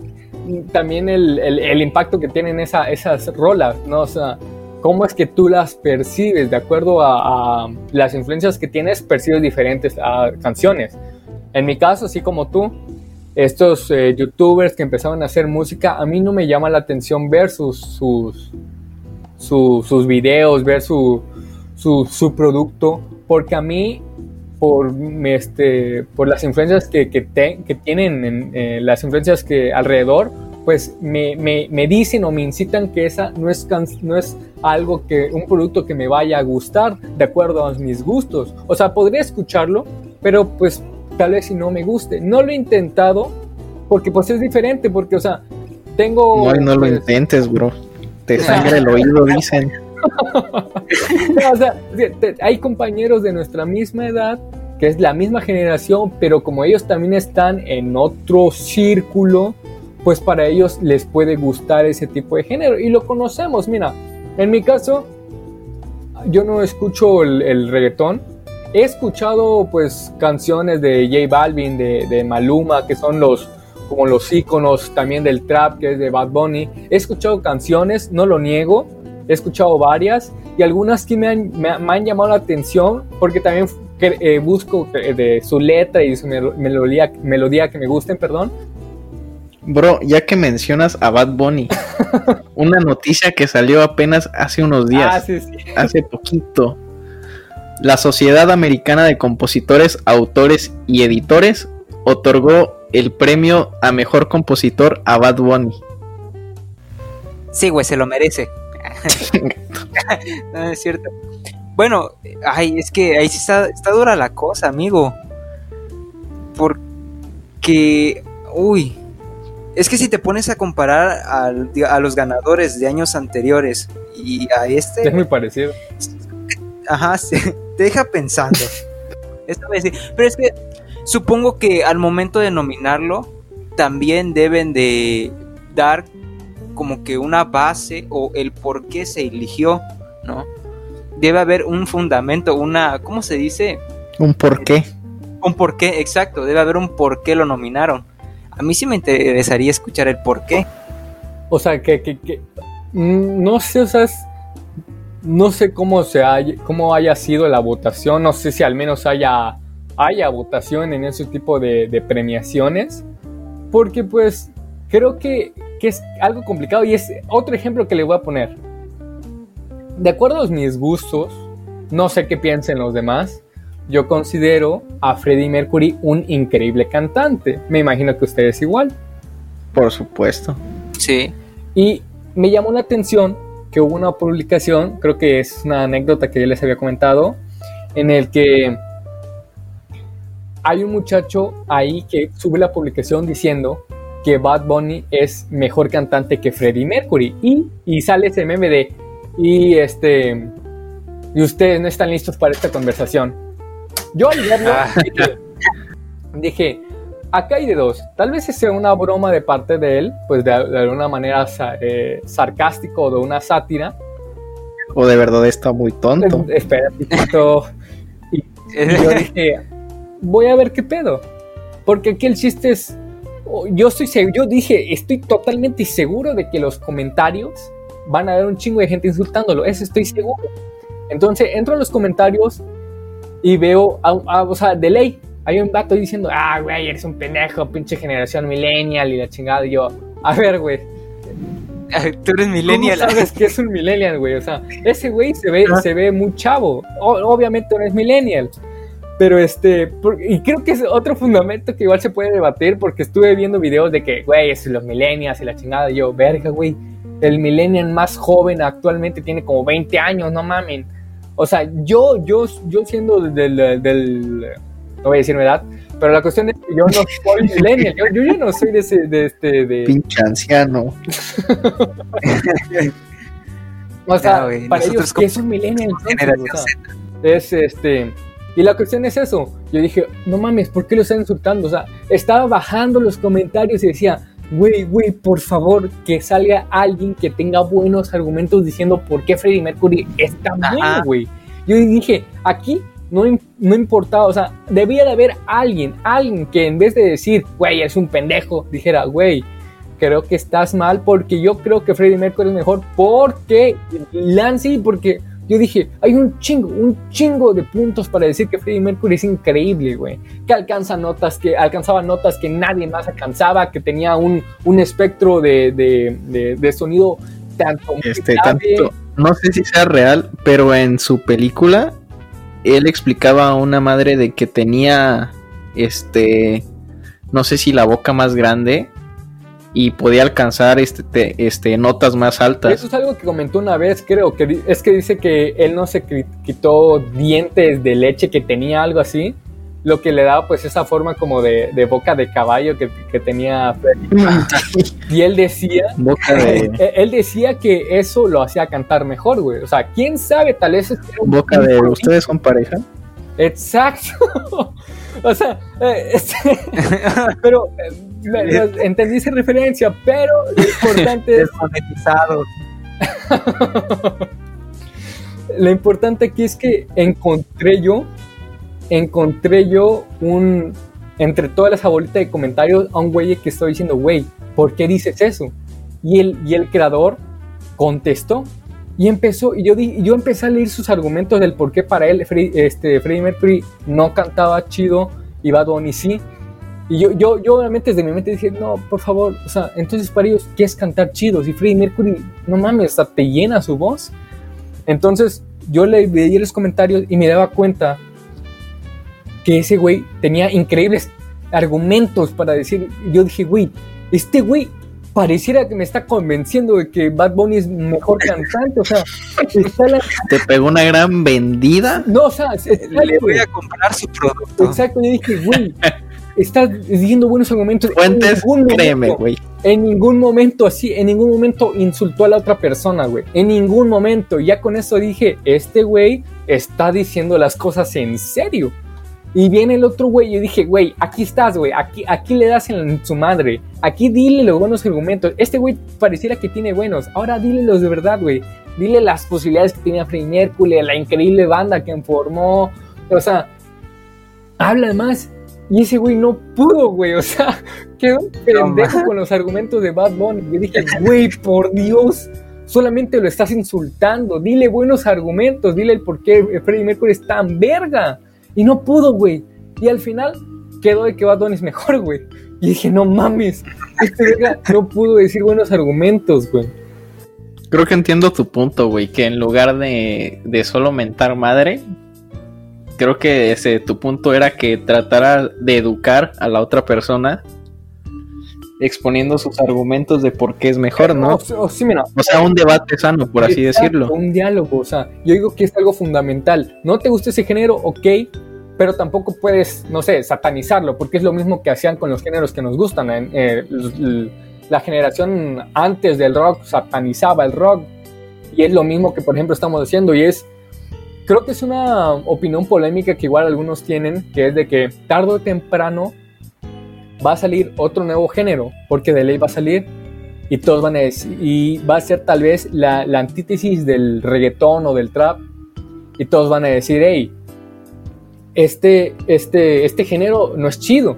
también el, impacto que tienen esa, esas rolas, ¿no? O sea, cómo es que tú las percibes, de acuerdo a, las influencias que tienes, percibes diferentes a canciones. En mi caso, así como tú, estos eh, youtubers que empezaron a hacer música, a mí no me llama la atención ver sus, sus, sus videos, ver su, su, producto, porque a mí, por, este, por las influencias que, que, que tienen, eh, las influencias que alrededor, pues me, me, me, dicen o me incitan que esa no es, no es algo que, un producto que me vaya a gustar de acuerdo a mis gustos. O sea, podría escucharlo, pero pues tal vez si no me guste. No lo he intentado porque pues es diferente, porque o sea, tengo... No, no lo pues, intentes, bro. Te sangra el oído, [LAUGHS] dicen. o sea, hay compañeros de nuestra misma edad, que es la misma generación, pero como ellos también están en otro círculo, pues para ellos les puede gustar ese tipo de género. Y lo conocemos, mira, en mi caso, yo no escucho el, el He escuchado pues canciones de J Balvin, de, Maluma, que son los como los íconos también del trap, que es de Bad Bunny. He escuchado canciones, no lo niego, he escuchado varias y algunas que me han, me, han llamado la atención porque también eh, busco eh, de su letra y su melodía, melodía que me gusten, perdón. Bro, ya que mencionas a Bad Bunny, [LAUGHS] una noticia que salió apenas hace unos días, ah, hace poquito. La Sociedad Americana de Compositores, Autores y Editores otorgó el premio a mejor compositor a Bad Bunny. Sí, güey, se lo merece. [LAUGHS] no, es cierto. Bueno, ay, es que ahí sí está, está dura la cosa, amigo. Porque, uy, es que si te pones a comparar a los ganadores de años anteriores y a este... Es muy parecido. Ajá, [LAUGHS] sí, te deja pensando. [LAUGHS] Pero es que supongo que al momento de nominarlo, también deben de dar como que una base o el por qué se eligió, ¿no? Debe haber un fundamento, una, ¿cómo se dice? Un porqué. Un porqué, exacto, debe haber un por qué lo nominaron. A mí sí me interesaría escuchar el por qué. O sea, que, que, que mm, no sé, o sea, no sé cómo, se haya, cómo haya sido la votación, no sé si al menos haya, haya votación en ese tipo de, premiaciones, porque pues creo que, que, es algo complicado y es otro ejemplo que le voy a poner. De acuerdo a mis gustos, no sé qué piensen los demás, yo considero a Freddie Mercury un increíble cantante. Me imagino que ustedes igual. Por supuesto. Sí. Y me llamó la atención que hubo una publicación, creo que es una anécdota que ya les había comentado, en el que hay un muchacho ahí que sube la publicación diciendo que Bad Bunny es mejor cantante que Freddie Mercury. Y, y sale ese meme de, y este, y ustedes no están listos para esta conversación. Yo al verlo Ah. dije, dije, acá hay de dos. Tal vez sea una broma de parte de él, pues de, de alguna manera eh, sarcástico o de una sátira. O de verdad está muy tonto. Eh, Espera, un poquito. Y yo [LAUGHS] dije, voy a ver qué pedo. Porque aquí el chiste es, oh, yo estoy yo dije, estoy totalmente seguro de que los comentarios van a haber un chingo de gente insultándolo, eso estoy seguro. Entonces entro en los comentarios y veo, a- a- o sea, de ley, hay un vato diciendo, ah, güey, eres un pendejo, pinche generación millennial y la chingada. Y yo, a ver, güey, [LAUGHS] Tú eres millennial. ¿Cómo sabes que es un millennial, güey? O sea, ese güey se ve, Ah. se ve muy chavo. O- obviamente no es millennial. Pero este, por- y creo que es otro fundamento que igual se puede debatir porque estuve viendo videos de que, güey, es los millennials y la chingada. Y yo, verga, güey, el millennial más joven actualmente tiene como 20 años, no mamen. O sea, yo, yo, yo siendo del, del, del- no voy a decir mi edad, pero la cuestión es que yo no soy [LAUGHS] millennial. Yo, yo ya no soy de ese, de este, de, Pinche anciano. [LAUGHS] O sea, Ya, güey, para ellos, ¿qué es un millennial? entonces? generación O sea, es este. Y la cuestión es eso. Yo dije, no mames, ¿por qué lo están insultando? O sea, estaba bajando los comentarios y decía, güey, güey, por favor, que salga alguien que tenga buenos argumentos diciendo por qué Freddie Mercury está bueno, güey. Yo dije, aquí no, no importaba, o sea, debía de haber alguien, alguien que en vez de decir, güey, es un pendejo, dijera, güey, creo que estás mal porque yo creo que Freddie Mercury es mejor porque Lance porque yo dije, hay un chingo, un chingo de puntos para decir que Freddie Mercury es increíble, güey. Que alcanza notas, que alcanzaba notas que nadie más alcanzaba, que tenía un, un espectro de, de, de- de sonido tanto Este, tanto, no sé si sea real, pero en su película él explicaba a una madre de que tenía este no sé si la boca más grande y podía alcanzar este, te- este notas más altas. Eso es algo que comentó una vez, creo, que es que dice que él no se quitó dientes de leche que tenía algo así, lo que le daba pues esa forma como de, de boca de caballo que, que tenía. [LAUGHS] Y él decía, boca de [LAUGHS] eh, él decía que eso lo hacía cantar mejor, güey. O sea, quién sabe, tal vez es que boca de ustedes son pareja. Exacto. [LAUGHS] o sea, eh, este, pero entendí esa referencia, pero lo importante [LAUGHS] es Desmonetizado. [LAUGHS] lo importante aquí es que encontré yo, encontré yo un, entre todas las bolitas de comentarios, a un güey que estoy diciendo, güey, ¿por qué dices eso? Y el, y el creador contestó y empezó, y yo, di- yo empecé a leer sus argumentos del por qué para él Fre- este, Freddie Mercury no cantaba chido y Bad Bunny sí. Y yo, yo, yo obviamente desde mi mente dije, no, por favor, o sea, entonces para ellos, ¿qué es cantar chido? Si Freddie Mercury, no mames, hasta te llena su voz. Entonces yo le veía los comentarios y me daba cuenta que ese güey tenía increíbles argumentos para decir. Yo dije, güey, este güey pareciera que me está convenciendo de que Bad Bunny es mejor cantante. O sea, está la- Te pegó una gran vendida. no, o sea, Le voy a comprar su producto. exacto. Yo dije, güey, estás diciendo buenos argumentos. En Fuentes, ningún momento- créeme, güey. En ningún momento así, en ningún momento insultó a la otra persona, güey. En ningún momento. Ya con eso dije, este güey está diciendo las cosas en serio. Y viene el otro güey y dije, güey, aquí estás, güey. Aquí, aquí le das en su madre. Aquí dile los buenos argumentos. Este güey pareciera que tiene buenos. Ahora dile los de verdad, güey. Dile las posibilidades que tenía Freddie Mercury, la increíble banda que formó. O sea, habla más. Y ese güey no pudo, güey. O sea, [LAUGHS] quedó un pendejo con los argumentos de Bad Bunny. Yo dije, güey, por Dios, solamente lo estás insultando. Dile buenos argumentos, dile el por qué Freddie Mercury es tan verga. Y no pudo, güey. Y al final quedó de que Bad Bunny es mejor, güey. Y dije, no mames, este verga no pudo decir buenos argumentos, güey. Creo que entiendo tu punto, güey. Que en lugar de, de solo mentar madre, creo que ese tu punto era que tratara de educar a la otra persona exponiendo sus argumentos de por qué es mejor, ¿no? O, sí, mira, O sea, un debate sano, por así decirlo. Un diálogo, o sea, yo digo que es algo fundamental. No te gusta ese género, ok, pero tampoco puedes, no sé, satanizarlo, porque es lo mismo que hacían con los géneros que nos gustan. eh, eh, la generación antes del rock satanizaba el rock, y es lo mismo que, por ejemplo, estamos haciendo, y es, creo que es una opinión polémica que igual algunos tienen, que es de que tarde o temprano va a salir otro nuevo género, porque de ley va a salir, y todos van a decir, y va a ser tal vez la, la antítesis del reggaetón o del trap, y todos van a decir, hey, este, este, este género no es chido.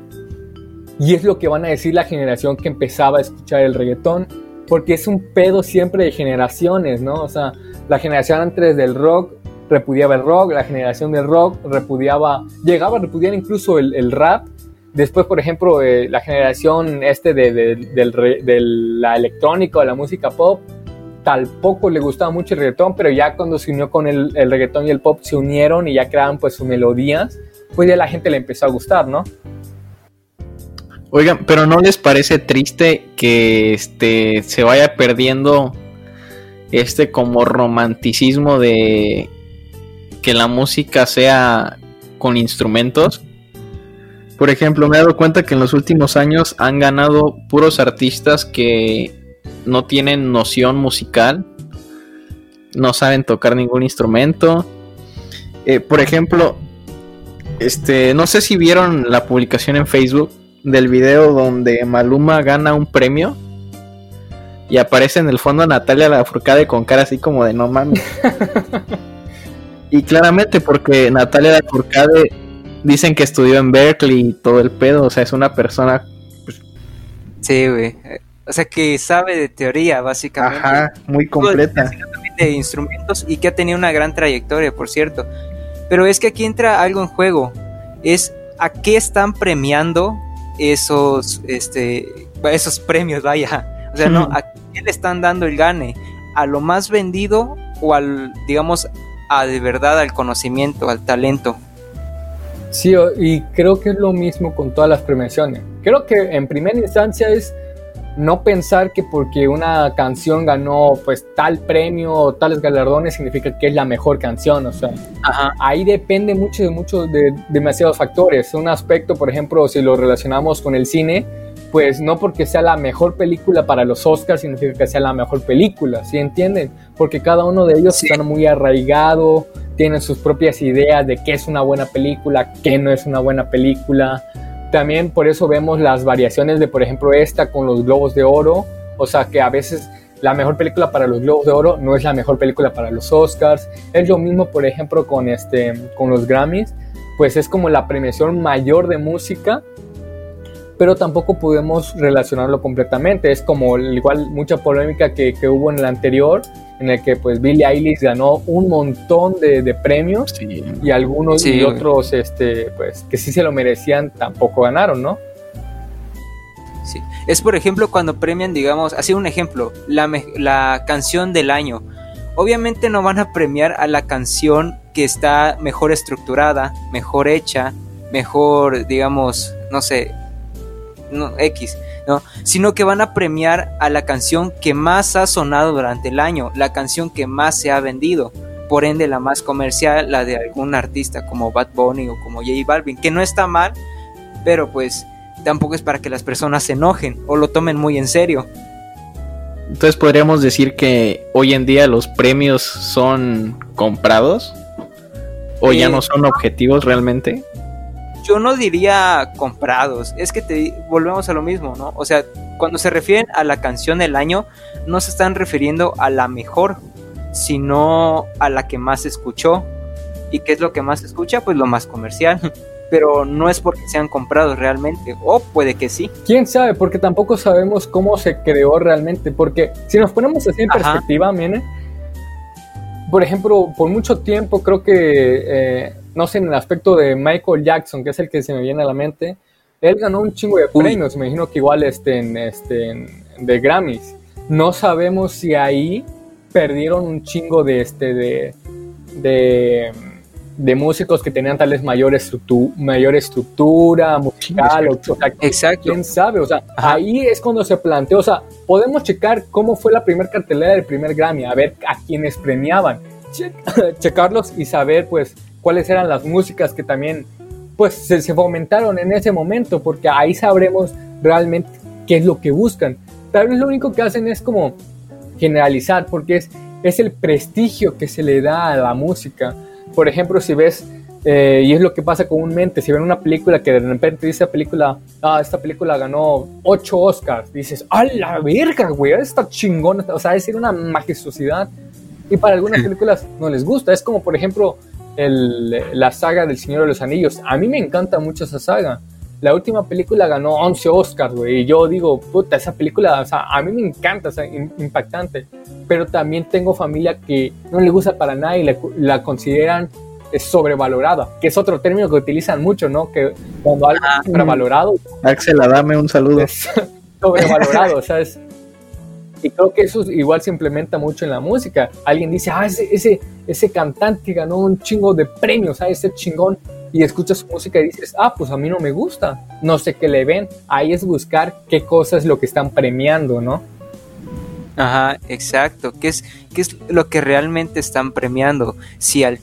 Y es lo que van a decir la generación que empezaba a escuchar el reggaetón, porque es un pedo siempre de generaciones, ¿no? O sea, la generación antes del rock repudiaba el rock, la generación del rock repudiaba, llegaba a repudiar incluso el, el rap. Después, por ejemplo, eh, la generación este de, la electrónica o la música pop, tampoco le gustaba mucho el reggaetón, pero ya cuando se unió con el, el reggaetón y el pop se unieron y ya crearon pues sus melodías, pues ya la gente le empezó a gustar, ¿no? Oigan, pero ¿no les parece triste que este se vaya perdiendo este como romanticismo de que la música sea con instrumentos? Por ejemplo, me he dado cuenta que en los últimos años han ganado puros artistas que no tienen noción musical, no saben tocar ningún instrumento. Eh, por ejemplo, este, no sé si vieron la publicación en Facebook del video donde Maluma gana un premio y aparece en el fondo Natalia Lafourcade con cara así como de no mames. [LAUGHS] y claramente porque Natalia Lafourcade dicen que estudió en Berkeley y todo el pedo, o sea, es una persona, Sí, güey. O sea, que sabe de teoría, básicamente. ajá, muy completa. de instrumentos y que ha tenido una gran trayectoria, por cierto. Pero es que aquí entra algo en juego. Es a qué están premiando esos, este, esos premios, vaya. O sea, no, a qué le están dando el gane. A lo más vendido o al, digamos, a de verdad al conocimiento, al talento. Sí, y creo que es lo mismo con todas las premiaciones. Creo que en primera instancia es no pensar que porque una canción ganó pues tal premio o tales galardones significa que es la mejor canción, o sea, Ajá. ahí depende mucho de muchos de demasiados factores. Un aspecto, por ejemplo, si lo relacionamos con el cine, pues no porque sea la mejor película para los Oscars significa que sea la mejor película, ¿sí entienden? Porque cada uno de ellos Sí. están muy arraigado, tienen sus propias ideas de qué es una buena película, qué no es una buena película. También por eso vemos las variaciones de, por ejemplo, esta con los Globos de Oro, o sea que a veces la mejor película para los Globos de Oro no es la mejor película para los Oscars. Es lo mismo, por ejemplo, con, este, con los Grammys, pues es como la premiación mayor de música, pero tampoco podemos relacionarlo completamente. Es como igual mucha polémica que, que hubo en el anterior, en el que pues Billie Eilish ganó un montón de, de premios Sí. y algunos Sí, y otros este, pues, que sí se lo merecían tampoco ganaron, ¿no? Sí. Es por ejemplo cuando premian, digamos, así un ejemplo, la, la canción del año. Obviamente no van a premiar a la canción que está mejor estructurada, mejor hecha, mejor, digamos, no sé, no, X, ¿no? Sino que van a premiar a la canción que más ha sonado durante el año, la canción que más se ha vendido. Por ende, la más comercial, la de algún artista como Bad Bunny o como J Balvin, que no está mal, pero pues tampoco es para que las personas se enojen o lo tomen muy en serio. Entonces podríamos decir que hoy en día los premios son comprados o ya Eh, no son objetivos realmente. Yo no diría comprados, es que te volvemos a lo mismo, ¿no? O sea, cuando se refieren a la canción del año, no se están refiriendo a la mejor, sino a la que más se escuchó. ¿Y qué es lo que más se escucha? Pues lo más comercial. [LAUGHS] Pero no es porque sean comprados realmente, o puede que sí. ¿Quién sabe? Porque tampoco sabemos cómo se creó realmente. Porque si nos ponemos así en Ajá. perspectiva, miren, por ejemplo, por mucho tiempo creo que, eh, no sé, en el aspecto de Michael Jackson, que es el que se me viene a la mente, él ganó un chingo de Uy. premios, me imagino que igual este, en, este, en- de Grammys. No sabemos si ahí perdieron un chingo de, este, de, de, de músicos que tenían tal vez mayor, estructu mayor estructura musical, o, sea, Exacto. quién sabe, o sea, Ajá. ahí es cuando se planteó, o sea, podemos checar cómo fue la primera cartelera del primer Grammy, a ver a quienes premiaban, che- [LAUGHS] checarlos y saber pues cuáles eran las músicas que también pues se, se fomentaron en ese momento, porque ahí sabremos realmente qué es lo que buscan. Tal vez lo único que hacen es como generalizar, porque es, es el prestigio que se le da a la música. Por ejemplo, si ves, eh, y es lo que pasa comúnmente, si ven una película que de repente dice película, ah, esta película ganó 8 Oscars, dices, ¡a la verga, güey! Está chingón, o sea, es decir, una majestuosidad. Y para algunas películas no les gusta. Es como, por ejemplo, el- la saga del Señor de los Anillos. A mí me encanta mucho esa saga. La última película ganó 11 Oscars, güey. Y yo digo, puta, esa película, o sea, a mí me encanta, o sea, im- impactante. Pero también tengo familia que no le gusta para nada y la, la consideran eh, sobrevalorada, que es otro término que utilizan mucho, ¿no? Que cuando algo es sobrevalorado, Axel, dame un saludo. es [LAUGHS] sobrevalorado, o sea, es... Y creo que eso igual se implementa mucho en la música. Alguien dice, ah, ese, ese, ese cantante ganó un chingo de premios, ah, ese chingón. Y escuchas su música y dices, ah, pues a mí no me gusta. No sé qué le ven. Ahí es buscar qué cosa es lo que están premiando, ¿no? Ajá, exacto. ¿Qué es, qué es lo que realmente están premiando? Si al,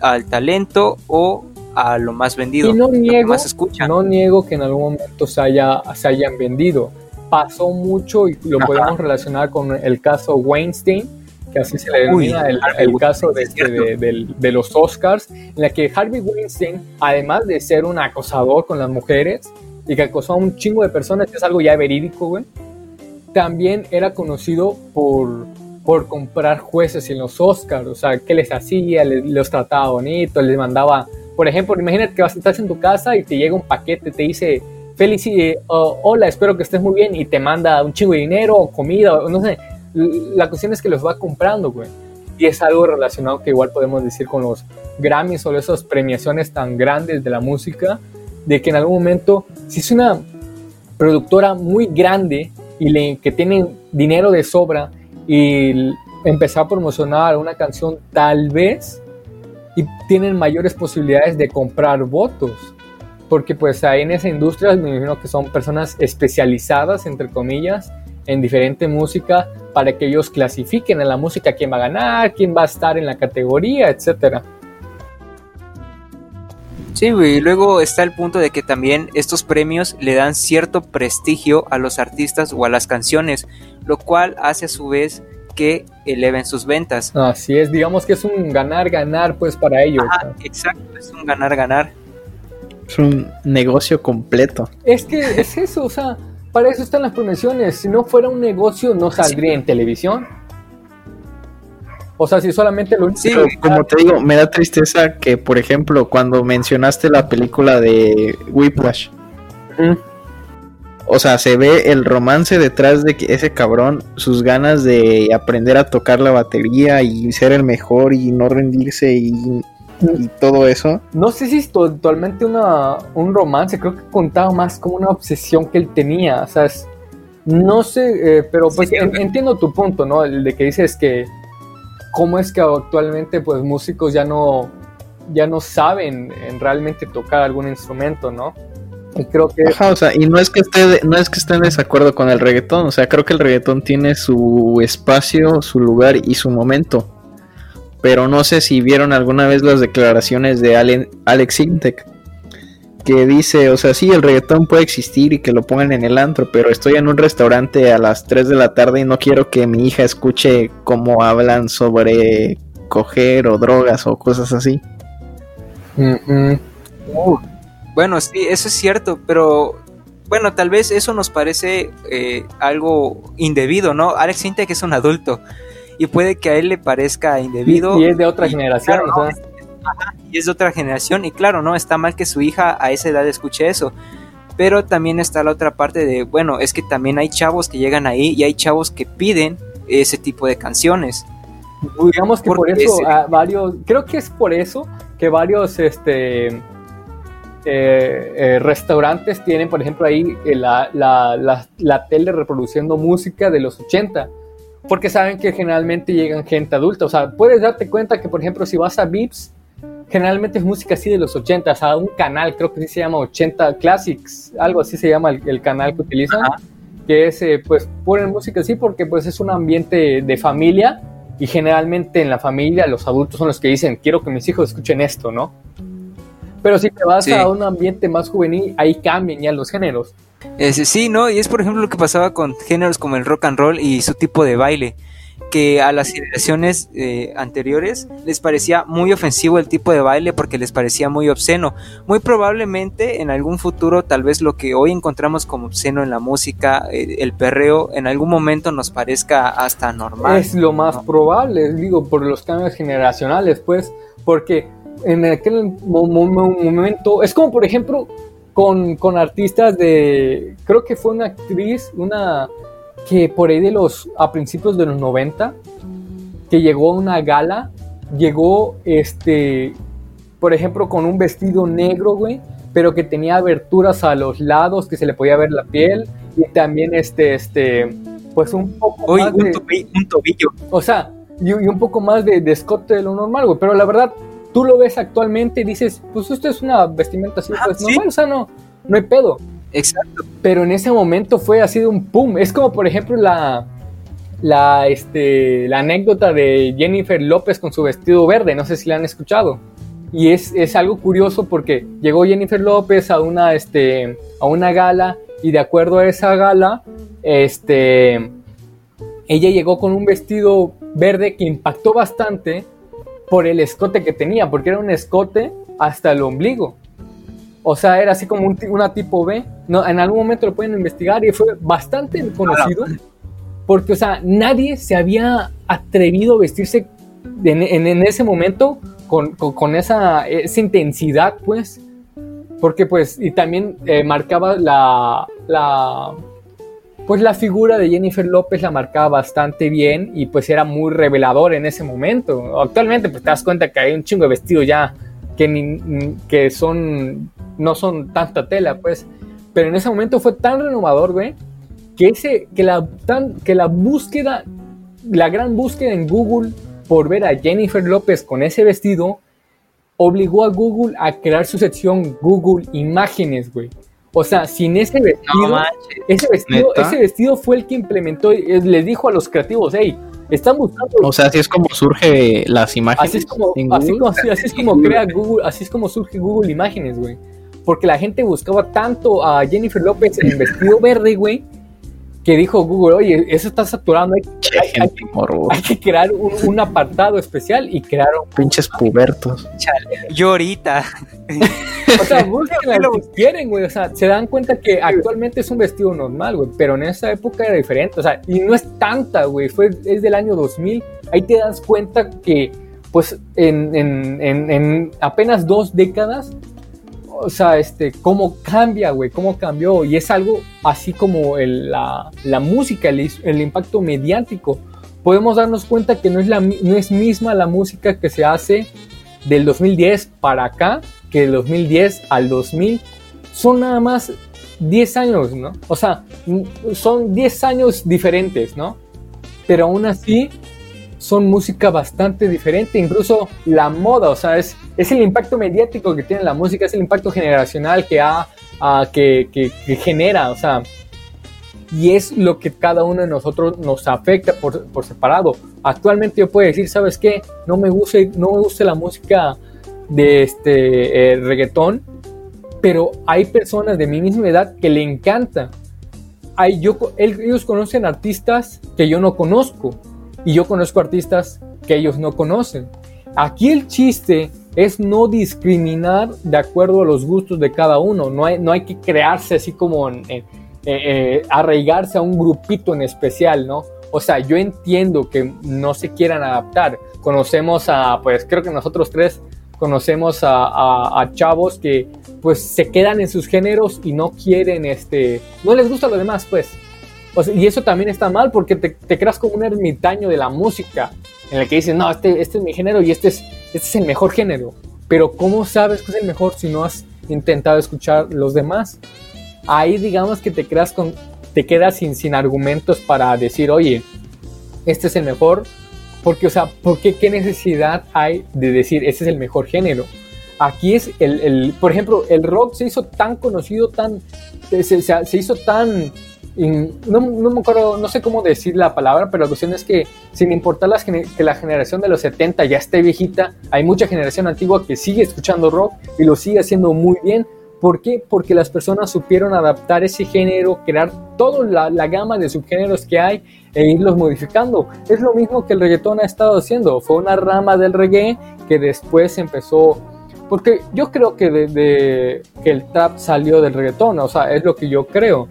al talento o a lo más vendido, Y no lo que niego, más escucha. no niego que en algún momento se, haya, se hayan vendido. Pasó mucho y lo Ajá. podemos relacionar con el caso Weinstein, que así se le Uy, denomina el, Harvey el caso de, este- de- del- de los Oscars, en la que Harvey Weinstein, además de ser un acosador con las mujeres y que acosó a un chingo de personas, que es algo ya verídico, güey, también era conocido por, por comprar jueces en los Oscars, o sea, qué les hacía, les- los trataba bonito, les mandaba, por ejemplo, imagínate que vas, estás en tu casa y te llega un paquete, te dice, Felici, eh, oh, hola, espero que estés muy bien, y te manda un chingo de dinero, o comida, no sé, la cuestión es que los va comprando, güey. Y es algo relacionado que igual podemos decir con los Grammys o esas premiaciones tan grandes de la música, de que en algún momento, si es una productora muy grande y que tienen dinero de sobra y empezar a promocionar una canción tal vez y tienen mayores posibilidades de comprar votos porque pues ahí en esa industria me imagino que son personas especializadas entre comillas en diferente música para que ellos clasifiquen en la música quién va a ganar, quién va a estar en la categoría, etcétera. Sí, güey. Y luego está el punto de que también estos premios le dan cierto prestigio a los artistas o a las canciones, lo cual hace a su vez que eleven sus ventas. Así es, digamos que es un ganar ganar pues para ellos. Exacto, es un ganar-ganar. Es un negocio completo. Es que es eso, o sea, para eso están las premiaciones. Si no fuera un negocio, no saldría en televisión. O sea, si solamente lo Sí, como te digo, me da tristeza que, por ejemplo, cuando mencionaste la película de Whiplash, o sea, se ve el romance detrás de que ese cabrón, sus ganas de aprender a tocar la batería y ser el mejor y no rendirse y, y todo eso. No sé si es totalmente una, un romance, creo que contaba más como una obsesión que él tenía, o sea, es- no sé, eh, pero pues Sí, en- entiendo tu punto, ¿no? El de que dices que cómo es que actualmente pues músicos ya no, ya no saben en realmente tocar algún instrumento, ¿no? Y creo que Ajá, o sea, y no es que esté de- no es que esté en desacuerdo con el reggaetón, o sea, creo que el reggaetón tiene su espacio, su lugar y su momento. Pero no sé si vieron alguna vez las declaraciones de Ale- Alex Intec que dice, o sea, sí, el reggaetón puede existir y que lo pongan en el antro, pero estoy en un restaurante a las 3 de la tarde y no quiero que mi hija escuche cómo hablan sobre coger o drogas o cosas así. Ujú. Bueno, sí, eso es cierto, pero bueno, tal vez eso nos parece eh, algo indebido, ¿no? Alex Intec es un adulto y puede que a él le parezca indebido y es de otra y- generación, claro, o y es de otra generación y claro, no está mal que su hija a esa edad escuche eso. Pero también está la otra parte de, bueno, es que también hay chavos que llegan ahí y hay chavos que piden ese tipo de canciones. digamos que por eso varios, creo que es por eso que varios este eh, eh, restaurantes tienen, por ejemplo, ahí eh, la, la, la, la tele reproduciendo música de los 80, porque saben que generalmente llegan gente adulta. O sea, puedes darte cuenta que, por ejemplo, si vas a Vips, generalmente es música así de los 80, a un canal, creo que sí se llama 80 Classics, algo así se llama el, canal que utilizan, que es, eh, pues, ponen música así porque pues es un ambiente de familia y generalmente en la familia los adultos son los que dicen, quiero que mis hijos escuchen esto, ¿no? Pero si te vas a un ambiente más juvenil, ahí cambian ya los géneros. Sí, ¿no? Y es por ejemplo lo que pasaba con géneros como el rock and roll y su tipo de baile que a las generaciones eh, anteriores les parecía muy ofensivo el tipo de baile porque les parecía muy obsceno. Muy probablemente en algún futuro tal vez lo que hoy encontramos como obsceno en la música, eh, el perreo, en algún momento nos parezca hasta normal. Es lo más probable, digo, por los cambios generacionales, pues, porque en aquel momento, es como por ejemplo con, con artistas de, creo que fue una actriz, una que por ahí de los, a principios de los 90, que llegó a una gala, llegó, este, por ejemplo, con un vestido negro, güey, pero que tenía aberturas a los lados, que se le podía ver la piel, y también, este, este, pues un poco más un, tobillo, O sea, y, un poco más de, de, escote de lo normal, güey, pero la verdad, tú lo ves actualmente y dices, pues esto es una vestimenta así, pues normal, o sea, no, no hay pedo. Exacto. Pero en ese momento fue así de un pum. Es como, por ejemplo, la, la, este, la anécdota de Jennifer López con su vestido verde. No sé si la han escuchado. Y es, es algo curioso porque llegó Jennifer López a una, este, a una gala y de acuerdo a esa gala, este, ella llegó con un vestido verde que impactó bastante por el escote que tenía, porque era un escote hasta el ombligo. O sea, era así como un, una tipo B. No, en algún momento lo pueden investigar y fue bastante conocido. Porque, o sea, nadie se había atrevido a vestirse en, ese momento con, esa, intensidad, pues. Porque, pues, y también eh, marcaba la, la, pues la figura de Jennifer López la marcaba bastante bien y pues era muy revelador en ese momento. Actualmente pues te das cuenta que hay un chingo de vestido ya que, que son no son tanta tela, pues. Pero en ese momento fue tan renovador, güey, que, ese, que, la, tan, que la búsqueda, la gran búsqueda en Google por ver a Jennifer López con ese vestido, obligó a Google a crear su sección Google Imágenes, güey. O sea, sin ese vestido, ese vestido, ese vestido fue el que implementó, les dijo a los creativos, hey, están buscando. O sea, así es como surge las imágenes. Así es como, así, así es como crea Google, así es como surge Google Imágenes, güey porque la gente buscaba tanto a Jennifer López en vestido verde, güey, que dijo Google, oye, eso está saturando, hay, que crear un, apartado especial y crearon... [LAUGHS] Pinches pubertos. Yo ahorita. o sea, [LAUGHS] busquen lo que quieren, güey, o sea, se dan cuenta que actualmente es un vestido normal, güey, pero en esa época era diferente, o sea, y no es tanta, güey, fue, es del año 2000, ahí te das cuenta que, pues, en, en, en, en apenas dos décadas o sea, este, cómo cambia, güey, cómo cambió. Y es algo así como la, música, el, impacto mediático. Podemos darnos cuenta que no es, la, no es misma la música que se hace del 2010 para acá que del 2010 al 2000. Son nada más 10 años, ¿no? O sea, son 10 años diferentes, ¿no? Pero aún así son música bastante diferente, incluso la moda, o sea, es, es el impacto mediático que tiene la música, es el impacto generacional que, ha, que, que, genera, o sea, y es lo que cada uno de nosotros nos afecta por, por separado. Actualmente yo puedo decir, ¿sabes qué? No me gusta, no me gusta la música de este eh, reggaetón, pero hay personas de mi misma edad que le encanta. Hay, yo, ellos conocen artistas que yo no conozco y yo conozco artistas que ellos no conocen. Aquí el chiste es no discriminar de acuerdo a los gustos de cada uno. No hay, no hay que crearse así como eh, eh, arraigarse a un grupito en especial, ¿no? O sea, yo entiendo que no se quieran adaptar. Conocemos a, pues creo que nosotros tres conocemos a, a, chavos que pues se quedan en sus géneros y no quieren, este, no les gusta lo demás, pues y eso también está mal porque te, creas como un ermitaño de la música, en el que dices, no, este, este es mi género y este es, este es el mejor género. Pero ¿cómo sabes que es el mejor si no has intentado escuchar los demás? Ahí digamos que te creas con, te quedas sin, sin argumentos para decir, oye, este es el mejor, porque, o sea, ¿por qué, necesidad hay de decir ese es el mejor género? Aquí es el, el por ejemplo, el rock se hizo tan conocido, tan, se, se hizo tan no, me acuerdo, no sé cómo decir la palabra, pero la cuestión es que sin importar las, que la generación de los 70 ya esté viejita, hay mucha generación antigua que sigue escuchando rock y lo sigue haciendo muy bien. ¿Por qué? Porque las personas supieron adaptar ese género, crear toda la, la gama de subgéneros que hay e irlos modificando. Es lo mismo que el reggaetón ha estado haciendo. Fue una rama del reggae que después empezó porque yo creo que, de, que el trap salió del reggaetón, o sea, es lo que yo creo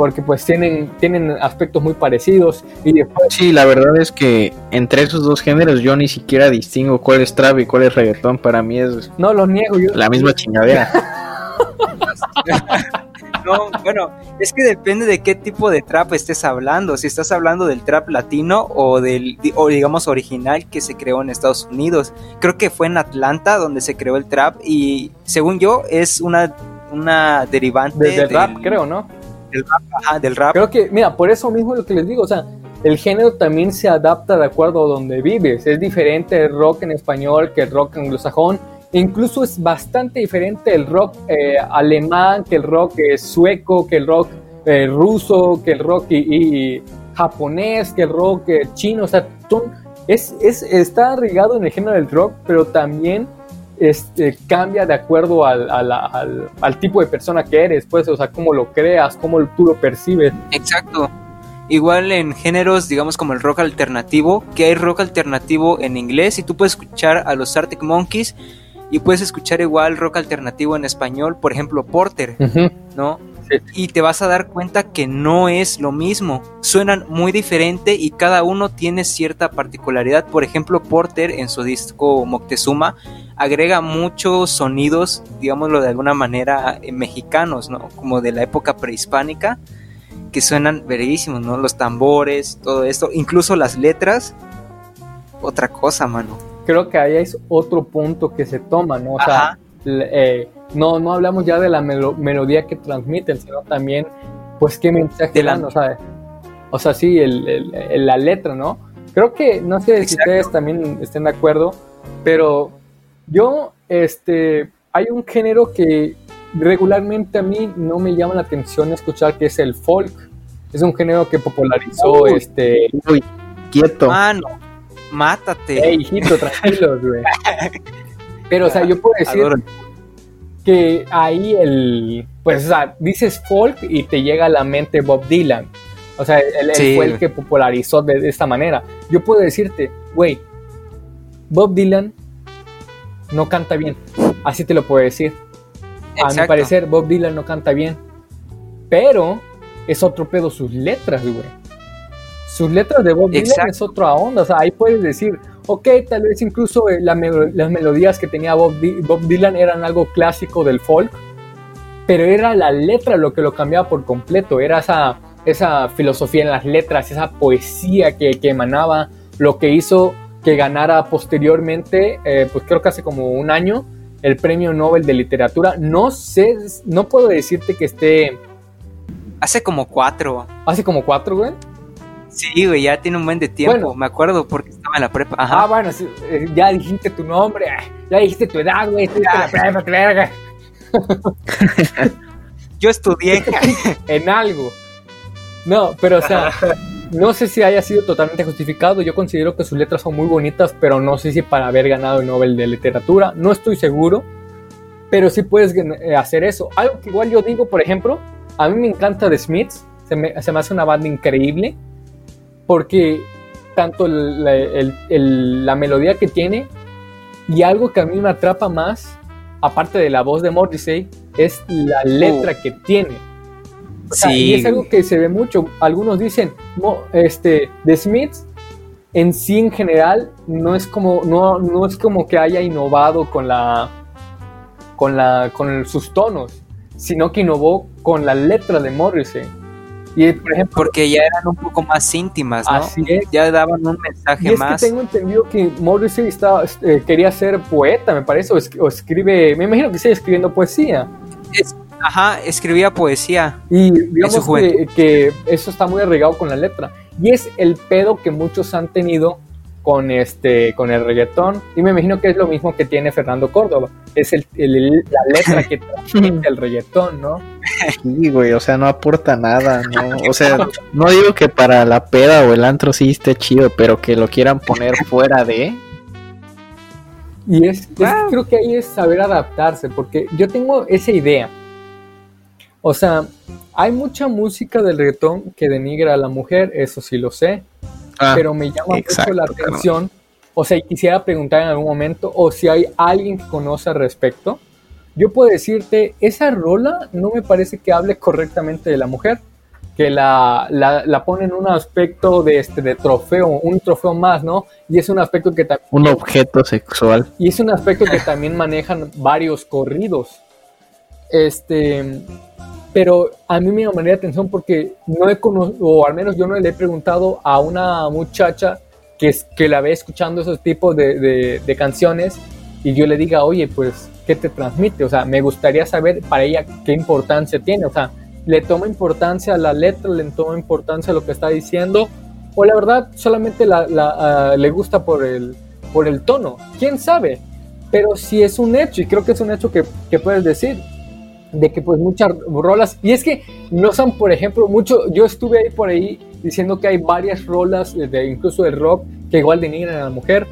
porque pues tienen, tienen aspectos muy parecidos y después... Sí, la verdad es que entre esos dos géneros yo ni siquiera distingo cuál es trap y cuál es reggaetón, para mí es... No, los niego yo. La misma chingadera. [LAUGHS] no, bueno, es que depende de qué tipo de trap estés hablando. Si estás hablando del trap latino o del, o digamos, original que se creó en Estados Unidos. Creo que fue en Atlanta donde se creó el trap y, según yo, es una, una derivante del rap, creo, ¿no? Del rap, del rap. Creo que, mira, por eso mismo lo que les digo, o sea, el género también se adapta de acuerdo a donde vives. Es diferente el rock en español que el rock anglosajón. Incluso es bastante diferente el rock eh, alemán que el rock eh, sueco, que el rock eh, ruso, que el rock y, japonés, que el rock chino. O sea, es, es, está arraigado en el género del rock, pero también este, cambia de acuerdo al, al, tipo de persona que eres, pues, o sea, cómo lo creas, cómo tú lo percibes. Exacto. Igual en géneros, digamos, como el rock alternativo, que hay rock alternativo en inglés y tú puedes escuchar a los Arctic Monkeys y puedes escuchar igual rock alternativo en español, por ejemplo, Porter, ¿no? Y te vas a dar cuenta que no es lo mismo. Suenan muy diferente y cada uno tiene cierta particularidad. Por ejemplo, Porter en su disco Moctezuma agrega muchos sonidos, digámoslo de alguna manera, eh, mexicanos, ¿no? Como de la época prehispánica, que suenan verísimos, ¿no? Los tambores, todo esto, incluso las letras, otra cosa, mano. Creo que ahí es otro punto que se toma, ¿no? O sea, eh, no, no hablamos ya de la melodía que transmiten, sino también, pues, qué mensaje dan, o sea, o sea, sí, el, la letra, ¿no? Creo que, no sé si ustedes también estén de acuerdo, pero yo, este, hay un género que regularmente a mí no me llama la atención escuchar, que es el folk. Es un género que popularizó, este... Uy, quieto. Mano, mátate. Ey, hijito, tranquilos, güey. [LAUGHS] Pero, o sea, yo puedo decir que ahí el, pues, o sea, dices folk y te llega a la mente Bob Dylan. O sea, él, fue el que popularizó de, esta manera. Yo puedo decirte, güey, Bob Dylan no canta bien. Así te lo puedo decir. A mi parecer, Bob Dylan no canta bien. Pero es otro pedo sus letras, güey. Sus letras de Bob Dylan es otra onda. O sea, ahí puedes decir, ok, tal vez incluso eh, las melodías que tenía Bob, Dylan eran algo clásico del folk, pero era la letra lo que lo cambiaba por completo, era esa, esa filosofía en las letras, esa poesía que, emanaba, lo que hizo que ganara posteriormente, eh, pues creo que hace como un año, el premio Nobel de Literatura. No sé, no puedo decirte que esté... Hace como cuatro. Hace como cuatro, güey. Sí, güey, ya tiene un buen de tiempo, me acuerdo porque estaba en la prepa. Ajá. Ah, bueno, eh, ya dijiste tu nombre, ya dijiste tu edad, güey, estuviste en la prepa, verga. [LAUGHS] Yo estudié [LAUGHS] en algo. No, pero o sea, no sé si haya sido totalmente justificado. Yo considero que sus letras son muy bonitas, pero no sé si para haber ganado el Nobel de Literatura. No estoy seguro, pero sí puedes eh, hacer eso. Algo que igual yo digo, por ejemplo, a mí me encanta The Smiths. Se me, se me hace una banda increíble porque tanto la melodía que tiene y algo que a mí me atrapa más, aparte de la voz de Morrissey, es la letra oh. que tiene. sí. Y es algo que se ve mucho. Algunos dicen, no, este, The Smiths en sí en general no es como, no, no es como que haya innovado con la, con la, con sus tonos, sino que innovó con la letra de Morrissey. Y, por ejemplo, Porque ya eran un poco más íntimas, ¿no? Así es. Ya daban un mensaje y es más. Que tengo entendido que Morrissey estaba, eh, quería ser poeta, me parece, o, escribe, me imagino que sigue escribiendo poesía. ajá, escribía poesía. Y digamos que, que, eso está muy arraigado con la letra. Y es el pedo que muchos han tenido con este con el reggaetón. Y me imagino que es lo mismo que tiene Fernando Córdoba. Es el, la letra que tiene el reggaetón no [LAUGHS] sí güey o sea no aporta nada no o sea no digo que para la peda o el antro sí esté chido pero que lo quieran poner fuera de. Y es, creo que ahí es saber adaptarse porque yo tengo esa idea. O sea hay mucha música del reggaetón que denigra a la mujer eso sí lo sé Ah, pero me llama mucho la atención. O sea, quisiera preguntar en algún momento, o si hay alguien que conoce al respecto. Yo puedo decirte, esa rola no me parece que hable correctamente de la mujer, que la, la, la pone en un aspecto de, este, de trofeo, un trofeo más, ¿no? Y es un aspecto que también... Un objeto sexual. Y es un aspecto que también manejan varios corridos. Este, pero a mí me llamaría la atención porque no he conocido, o al menos yo no le he preguntado a una muchacha que, que la ve escuchando esos tipos de, de, canciones y yo le diga, oye, pues, ¿qué te transmite? O sea, me gustaría saber para ella qué importancia tiene, o sea, ¿le toma importancia a la letra, le toma importancia a lo que está diciendo? O la verdad, solamente la, la, ah, le gusta por el, por el tono, quién sabe. Pero si es un hecho, y creo que es un hecho que, que puedes decir, de que pues muchas rolas, y es que no son, por ejemplo, mucho, yo estuve ahí por ahí diciendo que hay varias rolas, de, incluso de rock, que igual denigran a la mujer,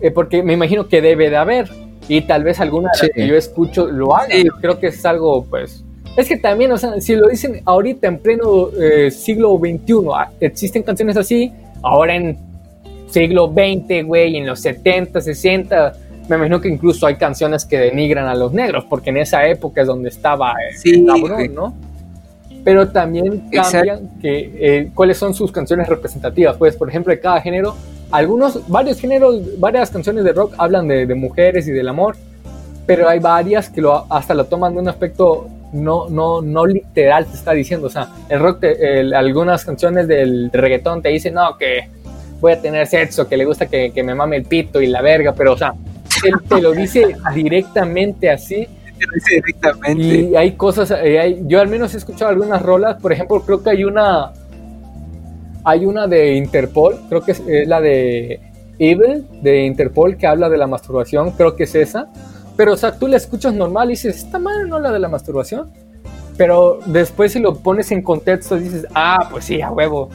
eh, porque me imagino que debe de haber, y tal vez alguna que yo escucho lo haga, creo que es algo, pues, es que también, o sea, si lo dicen ahorita en pleno eh, siglo XXI, ah, existen canciones así, ahora en siglo XX, güey, en los 70, 60, me imagino que incluso hay canciones que denigran a los negros, porque en esa época es donde estaba el cabrón, ¿no? Pero también cambian que, eh, cuáles son sus canciones representativas. Pues, por ejemplo, de cada género, algunos, varios géneros, varias canciones de rock hablan de, mujeres y del amor, pero hay varias que lo, hasta lo toman de un aspecto no, no, no literal, te está diciendo. O sea, el rock, algunas canciones del reggaetón te dicen, no, que voy a tener sexo, que le gusta que, que me mame el pito y la verga, pero, o sea, él te lo dice directamente así. Te lo dice directamente. Y hay cosas, eh, yo al menos he escuchado algunas rolas, por ejemplo, creo que hay una, hay una de Interpol, creo que es, la de Evil, de Interpol, que habla de la masturbación, creo que es esa. Pero, o sea, tú la escuchas normal y dices, esta madre no la de la masturbación. Pero después si lo pones en contexto dices, ah, pues sí, a huevo.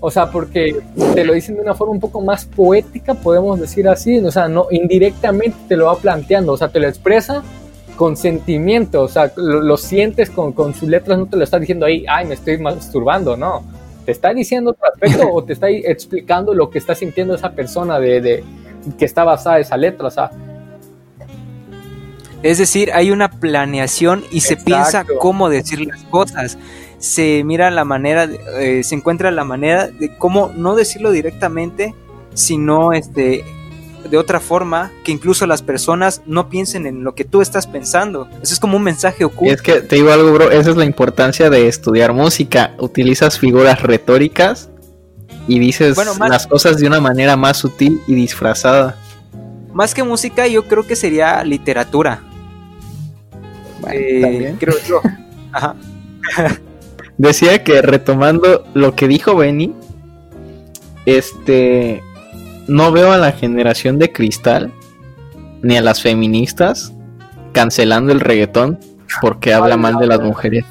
O sea, porque te lo dicen de una forma un poco más poética, podemos decir así. O sea, no indirectamente te lo va planteando. O sea, te lo expresa con sentimiento. O sea, lo, sientes con, con sus letras, no te lo está diciendo ahí, ay, me estoy masturbando, no. Te está diciendo otro aspecto o te está explicando lo que está sintiendo esa persona de, de que está basada esa letra. O sea, es decir, hay una planeación y se piensa cómo decir las cosas se mira la manera, eh, se encuentra la manera de cómo no decirlo directamente, sino este, de otra forma que incluso las personas no piensen en lo que tú estás pensando. Eso es como un mensaje oculto. es que te digo algo, bro, esa es la importancia de estudiar música. Utilizas figuras retóricas y dices las cosas de una manera más sutil y disfrazada. Más que música, yo creo que sería literatura. Eh, creo yo. [LAUGHS] Ajá. [LAUGHS] Decía que retomando lo que dijo Benny, este, no veo a la generación de cristal ni a las feministas cancelando el reggaetón porque habla mal de las mujeres.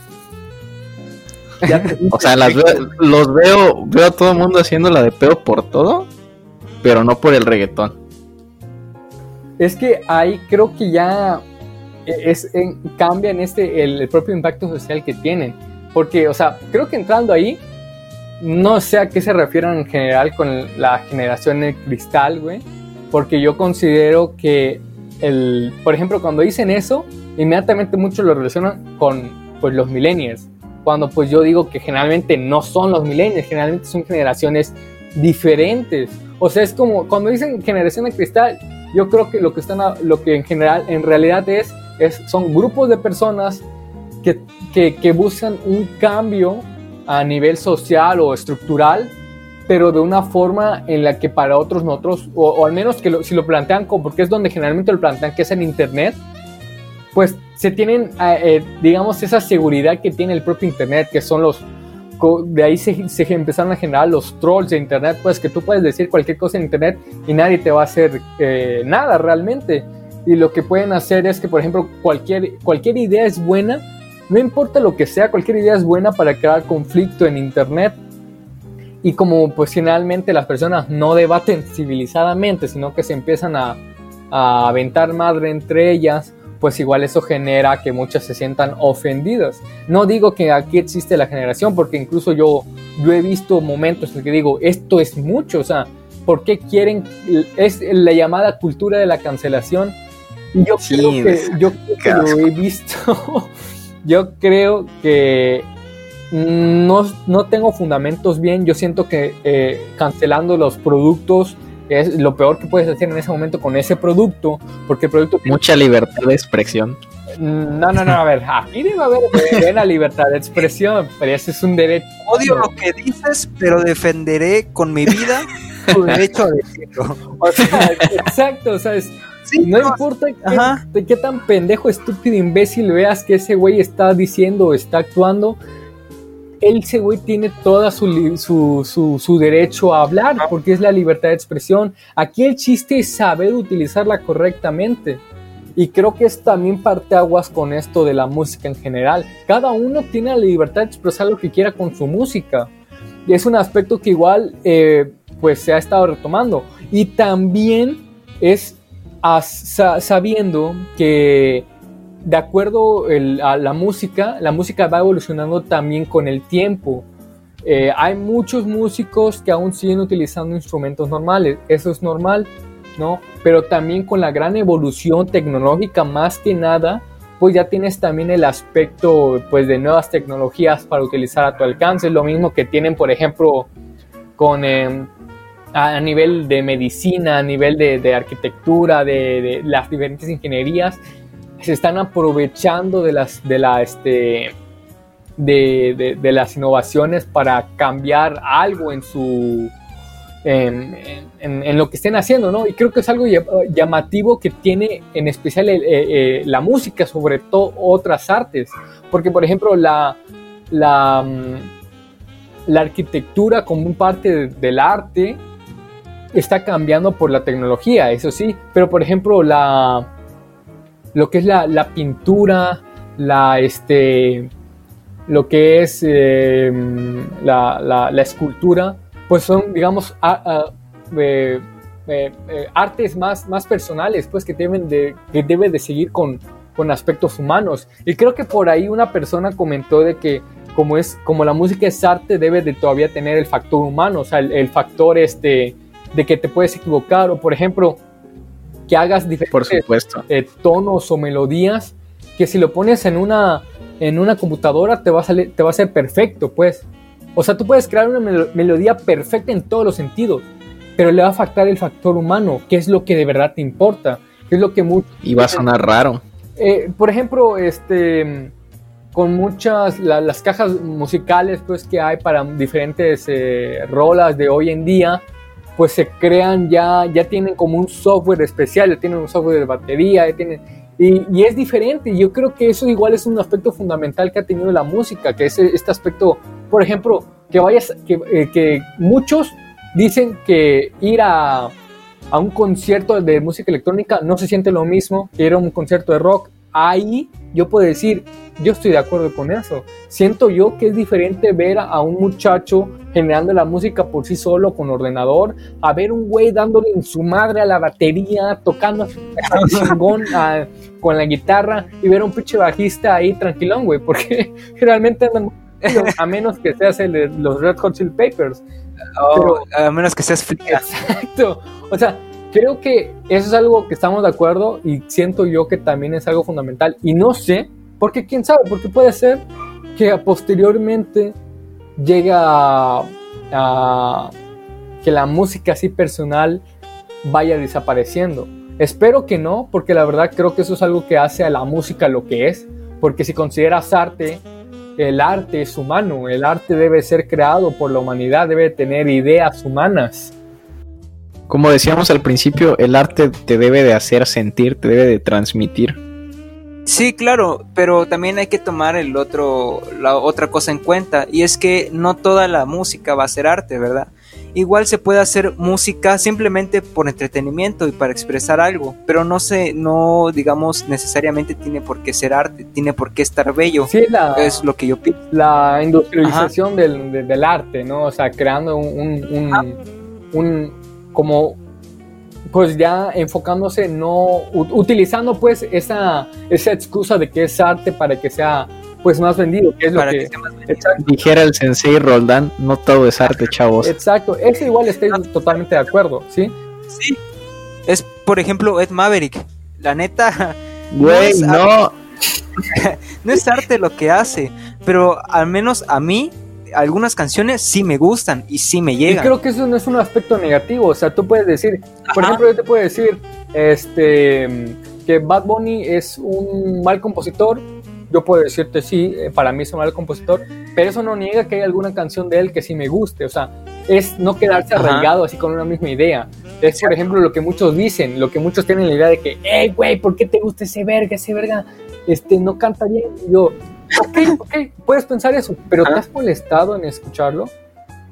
[LAUGHS] o sea, las los veo, veo a todo el mundo haciendo la de peo por todo, pero no por el reggaetón. Es que ahí creo que ya es, cambia en este el propio impacto social que tienen porque, o sea, creo que entrando ahí, no sé a qué se refieren en general con la generación de cristal, güey. Porque yo considero que, el, por ejemplo, cuando dicen eso, inmediatamente muchos lo relacionan con pues, los millennials. Cuando pues yo digo que generalmente no son los millennials, generalmente son generaciones diferentes. O sea, es como cuando dicen generación de cristal, yo creo que lo que están lo que en general en realidad es, es son grupos de personas que, que, buscan un cambio a nivel social o estructural, pero de una forma en la que para otros nosotros, o, al menos que si lo plantean como, porque es donde generalmente lo plantean, que es en Internet, pues se tienen, eh, eh, digamos, esa seguridad que tiene el propio Internet, que son los, de ahí se, se, empezaron a generar los trolls de internet, pues que tú puedes decir cualquier cosa en internet y nadie te va a hacer eh, nada realmente. Y lo que pueden hacer es que, por ejemplo, cualquier, cualquier idea es buena, no importa lo que sea, cualquier idea es buena para crear conflicto en internet. Y como pues finalmente las personas no debaten civilizadamente, sino que se empiezan a, a aventar madre entre ellas, pues igual eso genera que muchas se sientan ofendidas. No digo que aquí existe la generación, porque incluso yo, yo he visto momentos en que digo, esto es mucho, o sea, ¿por qué quieren? Es la llamada cultura de la cancelación. Yo creo que, yo creo que lo he visto, [LAUGHS] yo creo que no, no, tengo fundamentos bien, yo siento que eh, cancelando los productos es lo peor que puedes hacer en ese momento con ese producto, porque el producto... Mucha libertad de expresión. No, no, no, a ver, aquí debe haber buena libertad de expresión, pero ese es un derecho. Odio lo que dices, pero defenderé con mi vida tu [LAUGHS] derecho a decirlo. O sea, exacto, o sea, no, importa qué, qué, tan pendejo, estúpido, imbécil veas que ese güey está diciendo o está actuando, él, ese güey, tiene todo su, derecho a hablar, porque es la libertad de expresión. Aquí el chiste es saber utilizarla correctamente. Y creo que es también parte aguas con esto de la música en general. Cada uno tiene la libertad de expresar lo que quiera con su música. Y es un aspecto que igual eh, pues se ha estado retomando. Y también es sabiendo que de acuerdo a la música, la música va evolucionando también con el tiempo. Eh, hay muchos músicos que aún siguen utilizando instrumentos normales, eso es normal, ¿no? Pero también con la gran evolución tecnológica, más que nada, pues ya tienes también el aspecto pues, de nuevas tecnologías para utilizar a tu alcance, lo mismo que tienen, por ejemplo, con... Em, a nivel de medicina, a nivel de, arquitectura, de, de, las diferentes ingenierías, se están aprovechando de las, de la, este, de, de, las innovaciones para cambiar algo en su, en, lo que estén haciendo, ¿no? Y creo que es algo llamativo que tiene en especial eh, eh, la música, sobre todo otras artes, porque por ejemplo la, la, mm, la arquitectura como parte del arte está cambiando por la tecnología, eso sí, pero por ejemplo la lo que es la, pintura, la, este, lo que es eh, la, escultura, pues son, digamos, eh, eh, artes más, más personales, pues que deben de, que de seguir con, con aspectos humanos. Y creo que por ahí una persona comentó de que como es como la música es arte debe de todavía tener el factor humano, o sea, el, el factor este de que te puedes equivocar o por ejemplo que hagas diferentes eh, tonos o melodías, que si lo pones en una, en una computadora te va, a salir, te va a ser perfecto, pues. O sea, tú puedes crear una melodía perfecta en todos los sentidos, pero le va a faltar el factor humano, que es lo que de verdad te importa, que es lo que mucho... Y va a sonar raro. Eh, por ejemplo, este con muchas las cajas musicales pues que hay para diferentes eh, rolas de hoy en día pues se crean ya, ya tienen como un software especial, ya tienen un software de batería, ya tienen, y, es diferente. Yo creo que eso igual es un aspecto fundamental que ha tenido la música, que es este aspecto, por ejemplo, que vayas, que, eh, que muchos dicen que ir a, a un concierto de música electrónica no se siente lo mismo que ir a un concierto de rock ahí yo puedo decir, yo estoy de acuerdo con eso. Siento yo que es diferente ver a un muchacho generando la música por sí solo con ordenador, a ver un güey dándole en su madre a la batería, tocando [LAUGHS] chingón con la guitarra y ver a un pinche bajista ahí tranquilón, güey, porque [LAUGHS] realmente andan a menos que seas el los Red Hot Chili Papers. Oh, a menos que seas Exacto. O sea, creo que eso es algo que estamos de acuerdo y siento yo que también es algo fundamental. Y no sé, porque quién sabe, porque puede ser que posteriormente llegue a, que la música así personal vaya desapareciendo. Espero que no, porque la verdad creo que eso es algo que hace a la música lo que es, porque si consideras arte, el arte es humano, el arte debe ser creado por la humanidad, debe tener ideas humanas como decíamos al principio, el arte te debe de hacer sentir, te debe de transmitir. Sí, claro, pero también hay que tomar el otro, la otra cosa en cuenta, y es que no toda la música va a ser arte, ¿verdad? Igual se puede hacer música simplemente por entretenimiento y para expresar algo, pero no se, no digamos necesariamente tiene por qué ser arte, tiene por qué estar bello. Sí, la, es lo que yo pienso. La industrialización del, del, arte, ¿no? O sea, creando un, un, un, un como pues ya enfocándose, no utilizando pues esa, esa excusa de que es arte para que sea pues más vendido, que es lo que, dijera el sensei Roldán, no todo es arte, chavos. Exacto, eso igual estoy totalmente de acuerdo, ¿sí? Sí. Es por ejemplo Ed Maverick, la neta [LAUGHS] Güey, no, no. [LAUGHS] no es arte lo que hace, pero al menos a mí algunas canciones sí me gustan y sí me llegan. Y creo que eso no es un aspecto negativo, o sea, tú puedes decir, por ejemplo, yo te puedo decir, este, que Bad Bunny es un mal compositor, yo puedo decirte sí, eh, para mí es un mal compositor, pero eso no niega que hay alguna canción de él que sí me guste, o sea, es no quedarse arraigado así con una misma idea. Es, por ejemplo, lo que muchos dicen, lo que muchos tienen la idea de que, hey, güey, ¿por qué te gusta ese verga? Ese verga este, no canta bien. Y yo, ok, ok, puedes pensar eso, pero ¿te has molestado en escucharlo?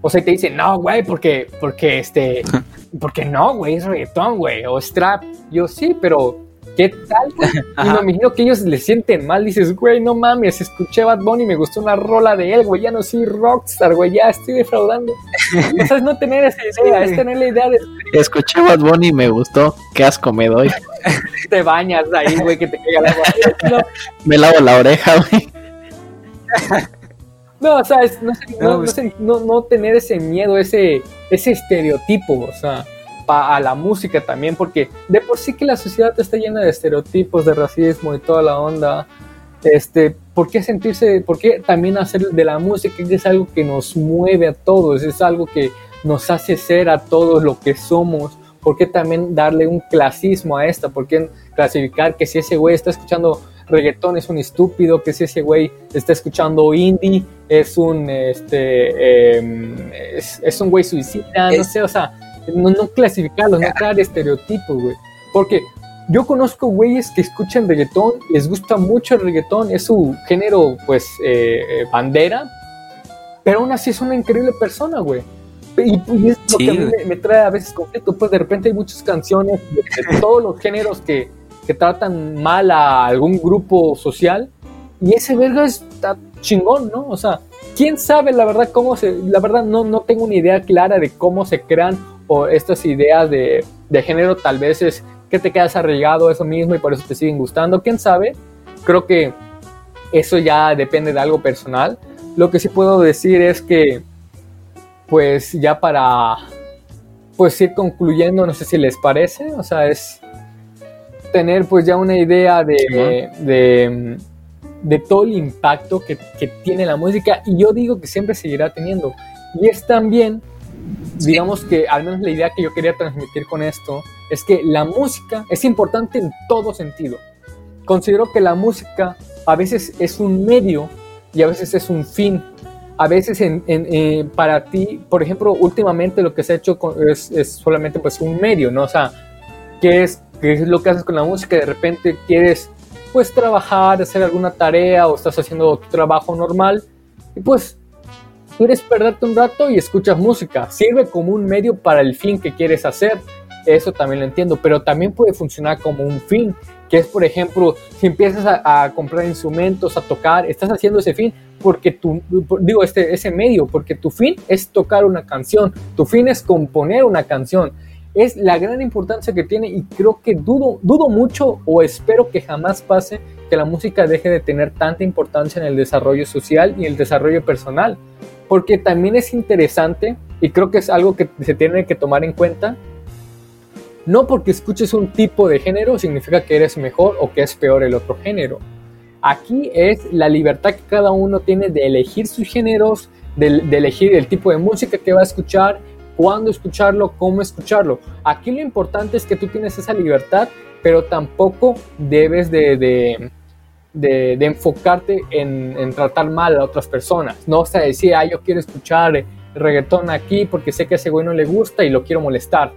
O sea, te dicen, no, güey, porque, porque, este, [LAUGHS] porque no, güey, es reggaetón, güey, o es trap. Yo sí, pero ¿qué tal? [LAUGHS] Y me imagino que ellos le sienten mal. Dices, güey, no mames, escuché Bad Bunny me gustó una rola de él, güey, ya no soy rockstar, güey, ya estoy defraudando. [LAUGHS] o sea, es no tener esa idea, es tener la idea de... Escuché Bad Bunny me gustó, qué asco me doy. te bañas ahí, güey, que te caiga el agua. me lavo la oreja, güey. [LAUGHS] No, o sea, pues no, no, tener ese miedo, ese, ese estereotipo, o sea, a la música también, porque de por sí que la sociedad está llena de estereotipos, de racismo y toda la onda. Este, ¿por qué sentirse, por qué también hacer de la música que es algo que nos mueve a todos, es algo que nos hace ser a todos lo que somos? ¿Por qué también darle un clasismo a esta? ¿Por qué clasificar que si ese güey está escuchando reggaetón es un estúpido, que si ese güey está escuchando indie es un, este, em, es, un güey suicida, no sé, o sea, no, no clasificarlos, no crear estereotipos, güey. Porque yo conozco güeyes que escuchan reggaetón, les gusta mucho el reggaetón, es su género, pues, eh, eh, bandera, pero aún así es una increíble persona, güey. Y, es lo que a mí me, trae a veces conflicto, pues de repente hay muchas canciones de todos los géneros que, que tratan mal a algún grupo social y ese verga está chingón, ¿no? O sea, quién sabe la verdad cómo se, la verdad no, no tengo una idea clara de cómo se crean o estas ideas de, de género, tal vez es que te quedas arraigado eso mismo y por eso te siguen gustando, quién sabe, creo que eso ya depende de algo personal. Lo que sí puedo decir es que, pues ya para, pues ir concluyendo, no sé si les parece, o sea, es tener pues ya una idea de, de, todo el impacto que, que, tiene la música y yo digo que siempre seguirá teniendo. Y es también, digamos que al menos la idea que yo quería transmitir con esto es que la música es importante en todo sentido. Considero que la música a veces es un medio y a veces es un fin. A veces en, eh, para ti, por ejemplo, últimamente lo que se ha hecho es, es solamente pues un medio, ¿no? O sea, que es que es lo que haces con la música, de repente quieres pues trabajar, hacer alguna tarea o estás haciendo tu trabajo normal y pues quieres perderte un rato y escuchas música. Sirve como un medio para el fin que quieres hacer. Eso también lo entiendo, pero también puede funcionar como un fin, que es por ejemplo, si empiezas a, comprar instrumentos, a tocar, estás haciendo ese fin porque tu, digo, este, ese medio, porque tu fin es tocar una canción, tu fin es componer una canción es la gran importancia que tiene y creo que dudo, dudo mucho o espero que jamás pase que la música deje de tener tanta importancia en el desarrollo social y el desarrollo personal, porque también es interesante y creo que es algo que se tiene que tomar en cuenta. No porque escuches un tipo de género significa que eres mejor o que es peor el otro género. Aquí es la libertad que cada uno tiene de elegir sus géneros, de, de elegir el tipo de música que va a escuchar cuándo escucharlo, cómo escucharlo. Aquí lo importante es que tú tienes esa libertad, pero tampoco debes de, de, enfocarte en, tratar mal a otras personas. No o sea decir, ah, yo quiero escuchar reggaetón aquí porque sé que a ese güey no le gusta y lo quiero molestar.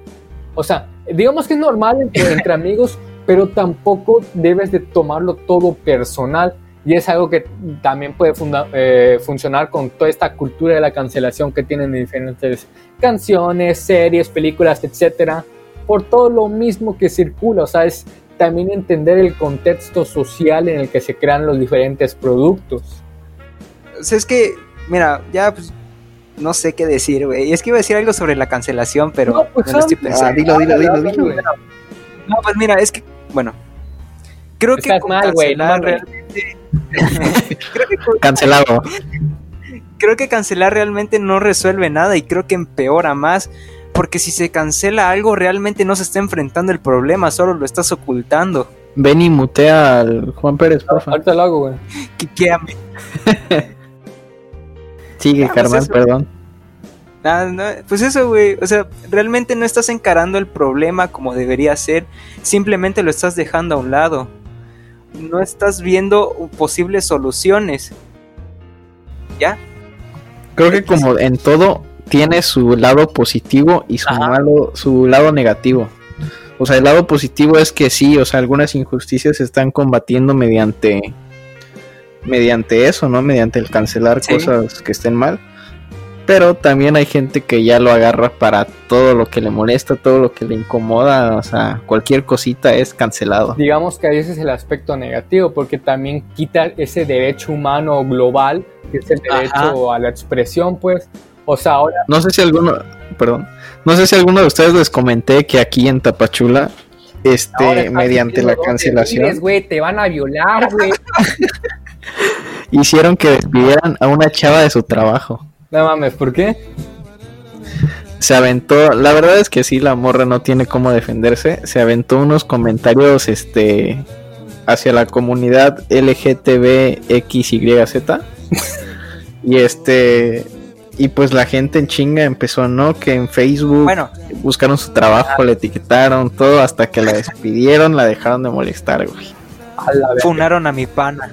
O sea, digamos que es normal entre, [LAUGHS] amigos pero tampoco debes de tomarlo todo personal. Y es algo que también puede eh, funcionar con toda esta cultura de la cancelación que tienen diferentes canciones, series, películas, etcétera, por todo lo mismo que circula. O sea, es también entender el contexto social en el que se crean los diferentes productos. O sea, es que, mira, ya pues, no sé qué decir, güey. Es que iba a decir algo sobre la cancelación, pero no, pues, estoy pensando. Ah, dilo, dilo, dilo, dilo, No, pues mira, es que, bueno, creo que mal, güey. realmente... [LAUGHS] Cancelado. Creo que cancelar realmente no resuelve nada y creo que empeora más porque si se cancela algo, realmente no se está enfrentando el problema, solo lo estás ocultando. Ven y mutea al Juan Pérez, por favor. Ahorita lo hago, güey. [LAUGHS] Sigue, ah, pues perdón. pues eso, güey. O sea, realmente no estás encarando el problema como debería ser. Simplemente lo estás dejando a un lado. No estás viendo posibles soluciones. ¿Ya? Creo que como en todo, tiene su lado positivo y su malo, su lado negativo. O sea, el lado positivo es que sí, o sea, algunas injusticias se están combatiendo mediante mediante eso, ¿no? Mediante el cancelar cosas que estén mal. Pero también hay gente que ya lo agarra para todo lo que le molesta, todo lo que le incomoda, o sea, cualquier cosita es cancelado. Digamos que veces es el aspecto negativo, porque también quita ese derecho humano global, que es el derecho a la expresión, pues, o sea, ahora. No sé si alguno. Perdón. No sé si alguno de ustedes les comenté que aquí en Tapachula, este, mediante la cancelación. güey, te van a violar, güey. [LAUGHS] hicieron que despidieran a una chava de su trabajo. No mames, ¿por qué? Se aventó, la verdad es que sí, la morra no tiene cómo defenderse. Se aventó unos comentarios, este, hacia la comunidad LGTBXYZ. [LAUGHS] y este, y pues la gente en chinga empezó, ¿no? Que en Facebook bueno, buscaron su trabajo, le etiquetaron, todo, hasta que la despidieron, la dejaron de molestar, güey. Funaron a mi pana.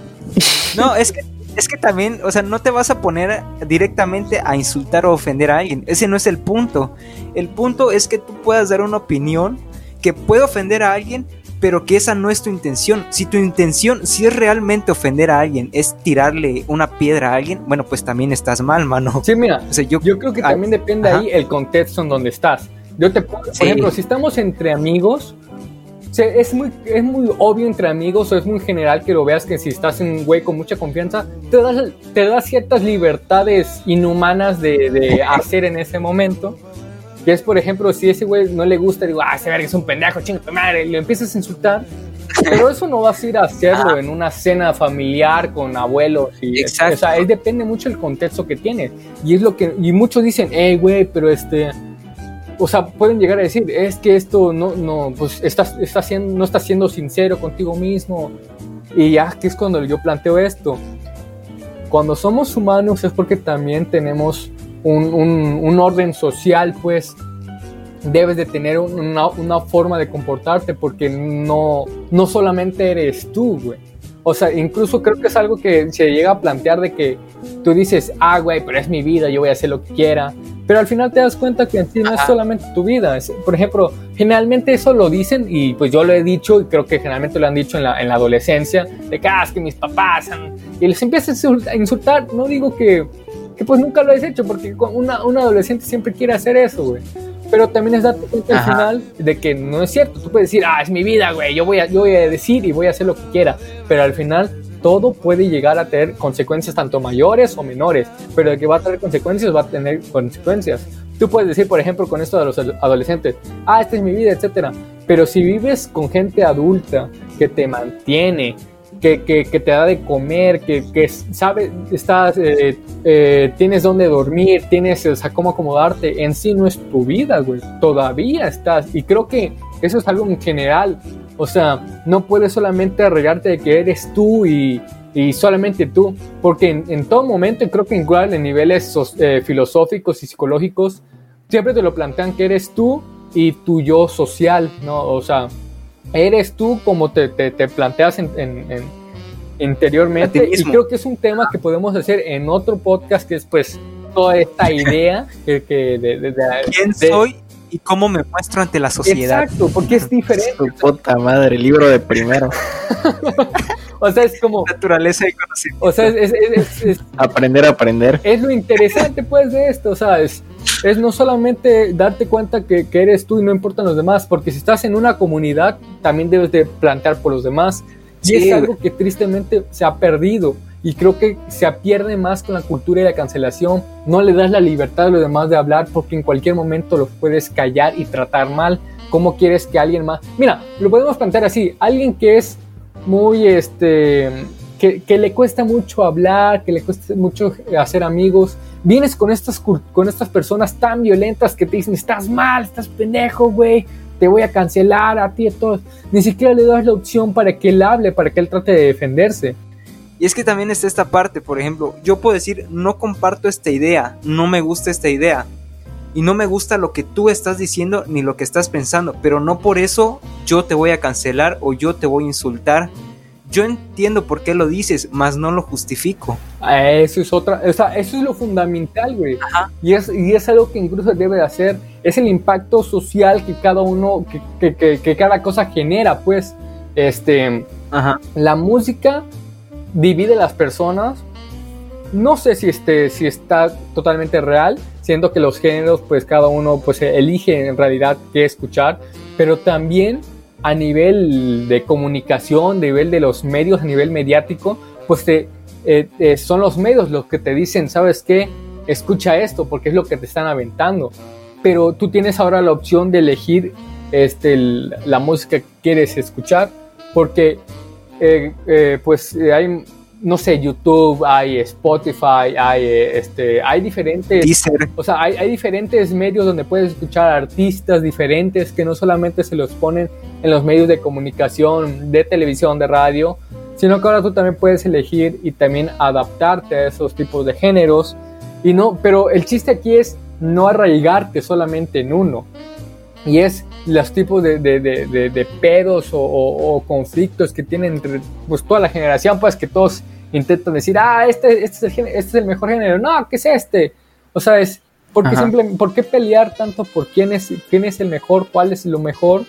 No, es que, es que también, o sea, no te vas a poner directamente a insultar o ofender a alguien. Ese no es el punto. El punto es que tú puedas dar una opinión que puede ofender a alguien, pero que esa no es tu intención. Si tu intención, si es realmente ofender a alguien, es tirarle una piedra a alguien, bueno, pues también estás mal, mano. Sí, mira, yo, creo que también depende ahí el contexto en donde estás. Yo te por ejemplo, si estamos entre amigos, es muy, es muy obvio entre amigos o es muy general que lo veas que si estás en un güey con mucha confianza, te das, te das ciertas libertades inhumanas de, de [LAUGHS] hacer en ese momento que es, por ejemplo, si ese güey no le gusta, digo, ah, ese verga es un pendejo, chingo tu madre, y lo empiezas a insultar. Pero eso no vas a ir a hacerlo en una cena familiar con abuelos. Y, Exacto. O sea, depende mucho del contexto que tienes. Y es lo que. Y muchos dicen, hey, güey, pero este. O sea, pueden llegar a decir, es que esto no, no, pues estás, está siendo, no estás siendo sincero contigo mismo. Y ya que es cuando yo planteo esto. Cuando somos humanos es porque también tenemos un, orden social, pues debes de tener una, forma de comportarte porque no, no solamente eres tú, güey. O sea, incluso creo que es algo que se llega a plantear de que tú dices, ah, güey, pero es mi vida, yo voy a hacer lo que quiera. Pero al final te das cuenta que en sí no es solamente tu vida. por ejemplo, generalmente eso lo dicen y pues yo lo he dicho y creo que generalmente lo han dicho en la, en la adolescencia, de que, ah, es que mis papás... Y les empiezas a insultar. No digo que que pues nunca lo has hecho, porque una, un adolescente siempre quiere hacer eso, güey. Pero también es darte cuenta al final de que no es cierto. Tú puedes decir, ah, es mi vida, güey, yo voy, a, yo voy a decir y voy a hacer lo que quiera. Pero al final todo puede llegar a tener consecuencias tanto mayores o menores. Pero de que va a tener consecuencias, va a tener consecuencias. Tú puedes decir, por ejemplo, con esto de los adolescentes, ah, esta es mi vida, etcétera. Pero si vives con gente adulta que te mantiene, que, que, te da de comer, que, que sabe, estás, eh, eh, tienes dónde dormir, tienes o sea, cómo acomodarte, en sí no es tu vida, güey, todavía estás. Y creo que eso es algo en general, o sea, no puedes solamente arreglarte de que eres tú y, y solamente tú, porque en, todo momento, creo que igual en niveles eh, filosóficos y psicológicos, siempre te lo plantean que eres tú y tu yo social, ¿no? O sea, eres tú como te, te, planteas en, en, interiormente. Y creo que es un tema que podemos hacer en otro podcast, que es pues toda esta [LAUGHS] idea que, de, ¿Quién soy y cómo me muestro ante la sociedad. Exacto, porque es diferente. [LAUGHS] Tu puta madre, libro de primero. [LAUGHS] o sea, es como. Naturaleza y conocimiento. O sea, es, es, es, aprender a aprender. Es lo interesante, pues, de esto, ¿sabes? Es no solamente darte cuenta que, que, eres tú y no importan los demás, porque si estás en una comunidad, también debes de plantear por los demás. Y es algo que tristemente se ha perdido. Y creo que se pierde más con la cultura de la cancelación. No le das la libertad a los demás de hablar porque en cualquier momento los puedes callar y tratar mal. ¿Cómo quieres que alguien más... Mira, lo podemos plantear así. Alguien que es muy, este... Que, le cuesta mucho hablar, que le cuesta mucho hacer amigos. Vienes con estas, con estas personas tan violentas que te dicen, estás mal, estás pendejo, güey te voy a cancelar a ti a todos. Ni siquiera le das la opción para que él hable, para que él trate de defenderse. Y es que también está esta parte, por ejemplo, yo puedo decir, no comparto esta idea, no me gusta esta idea. Y no me gusta lo que tú estás diciendo ni lo que estás pensando, pero no por eso yo te voy a cancelar o yo te voy a insultar. Yo entiendo por qué lo dices, mas no lo justifico. Eso es otra, o sea, eso es lo fundamental, güey. Y es, y es algo que incluso debe de hacer, es el impacto social que cada uno, que, que, que, que cada cosa genera, pues. Este, Ajá. la música divide las personas. No sé si, este, si está totalmente real, siendo que los géneros, pues cada uno pues elige en realidad qué escuchar, pero también a nivel de comunicación, a nivel de los medios, a nivel mediático, pues te, eh, eh, son los medios los que te dicen, ¿sabes qué? Escucha esto porque es lo que te están aventando. Pero tú tienes ahora la opción de elegir este, el, la música que quieres escuchar porque eh, pues hay, no sé, YouTube, hay Spotify, hay, este, hay diferentes, Deezer. o sea, hay, hay, diferentes medios donde puedes escuchar artistas diferentes que no solamente se los ponen en los medios de comunicación, de televisión, de radio, sino que ahora tú también puedes elegir y también adaptarte a esos tipos de géneros. Y no, pero el chiste aquí es no arraigarte solamente en uno. Y es los tipos de, de, de, de pedos o, o, o, conflictos que tienen entre pues, toda la generación, pues que todos intentan decir, ah, este, este, es, el, este es el mejor género, no, ¿qué es este? O sea, es, ¿por qué, simple, ¿por qué pelear tanto por quién es, quién es el mejor, cuál es lo mejor?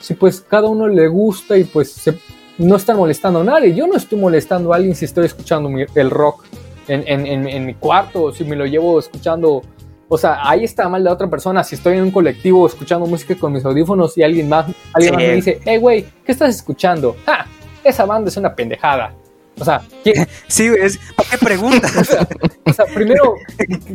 Si pues cada uno le gusta y pues se, no están molestando a nadie. Yo no estoy molestando a alguien si estoy escuchando mi, el rock en, en, en, en mi cuarto, si me lo llevo escuchando o sea, ahí está mal de otra persona. Si estoy en un colectivo escuchando música con mis audífonos y alguien más, alguien sí. más me dice, hey, güey, ¿qué estás escuchando? ¡Ja! Esa banda es una pendejada. O sea, ¿qué? [LAUGHS] Sí, es, ¿para qué preguntas? [LAUGHS] o, sea, o, sea, primero,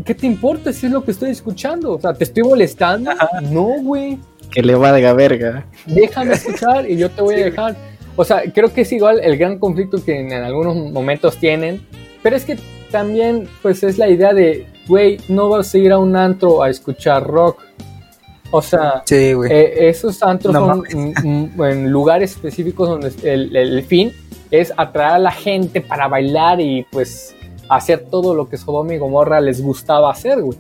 ¿qué te importa si es lo que estoy escuchando? O sea, ¿te estoy molestando? Ajá. No, güey. Que le valga verga. Déjame escuchar y yo te voy sí. a dejar. O sea, creo que es igual el gran conflicto que en, algunos momentos tienen, pero es que también, pues, es la idea de güey, no vas a ir a un antro a escuchar rock. O sea, sí, eh, esos antros no, son en lugares específicos donde el, el, fin es atraer a la gente para bailar y pues hacer todo lo que Sodoma y Gomorra les gustaba hacer, güey.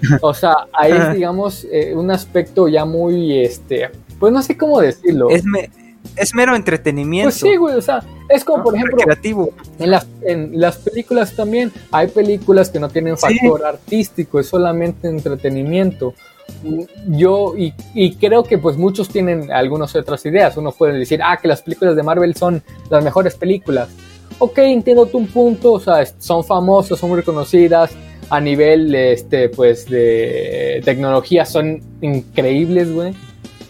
[LAUGHS] O sea, ahí es, digamos, eh, un aspecto ya muy, este, pues no sé cómo decirlo. Es, me, es mero entretenimiento. Pues sí, güey, o sea, es como, por ejemplo, Recreativo. En, las, en las películas también hay películas que no tienen factor sí. artístico, es solamente entretenimiento. Yo, y, y, creo que pues muchos tienen algunas otras ideas. Uno puede decir, ah, que las películas de Marvel son las mejores películas. Ok, entiendo tu punto, o sea, son famosas, son reconocidas, a nivel, este, pues, de tecnología son increíbles, güey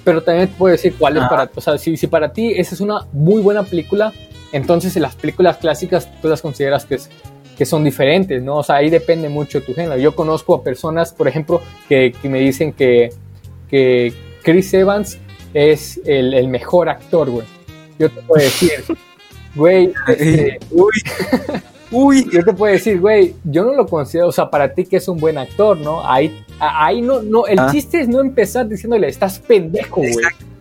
pero también te puedo decir cuál es ah. para o sea, si, si, para ti esa es una muy buena película, entonces en las películas clásicas tú las consideras que, es, que son diferentes, ¿no? O sea, ahí depende mucho de tu género. Yo conozco a personas, por ejemplo, que, que me dicen que, que Chris Evans es el, el mejor actor, güey. Yo te puedo decir, güey, [LAUGHS] este, uy. [LAUGHS] Uy, yo te puedo decir, güey, yo no lo considero, o sea, para ti que es un buen actor, ¿no? Ahí, ahí no, no, el ah. chiste es no empezar diciéndole, estás pendejo, güey.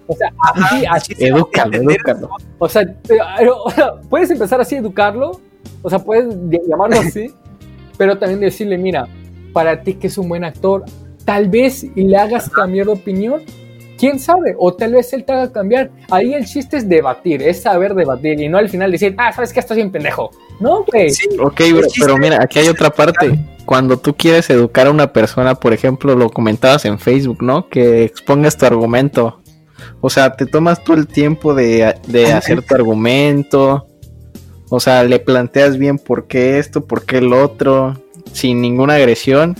O sea, así, así. Edúcalo, edúcalo. O sea, pero, o sea, puedes empezar así a educarlo, o sea, puedes llamarlo así, [LAUGHS] pero también decirle, mira, para ti que es un buen actor, tal vez y le hagas cambiar de opinión, quién sabe, o tal vez él te haga cambiar. Ahí el chiste es debatir, es saber debatir y no al final decir, ah, sabes que estás bien pendejo. No, güey. Sí, ok, pero mira, aquí hay otra parte. Cuando tú quieres educar a una persona, por ejemplo, lo comentabas en Facebook, ¿no? Que expongas tu argumento. O sea, te tomas todo el tiempo de, de hacer tu argumento. O sea, le planteas bien por qué esto, por qué el otro, sin ninguna agresión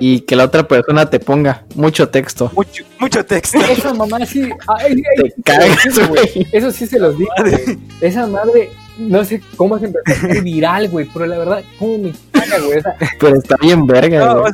y que la otra persona te ponga mucho texto. Mucho, mucho texto. Esa mamá sí. te Eso sí se los digo. Esa madre, no sé cómo se empezó a hacer viral, güey, pero la verdad, cómo me caga, güey. Pero está bien verga, güey.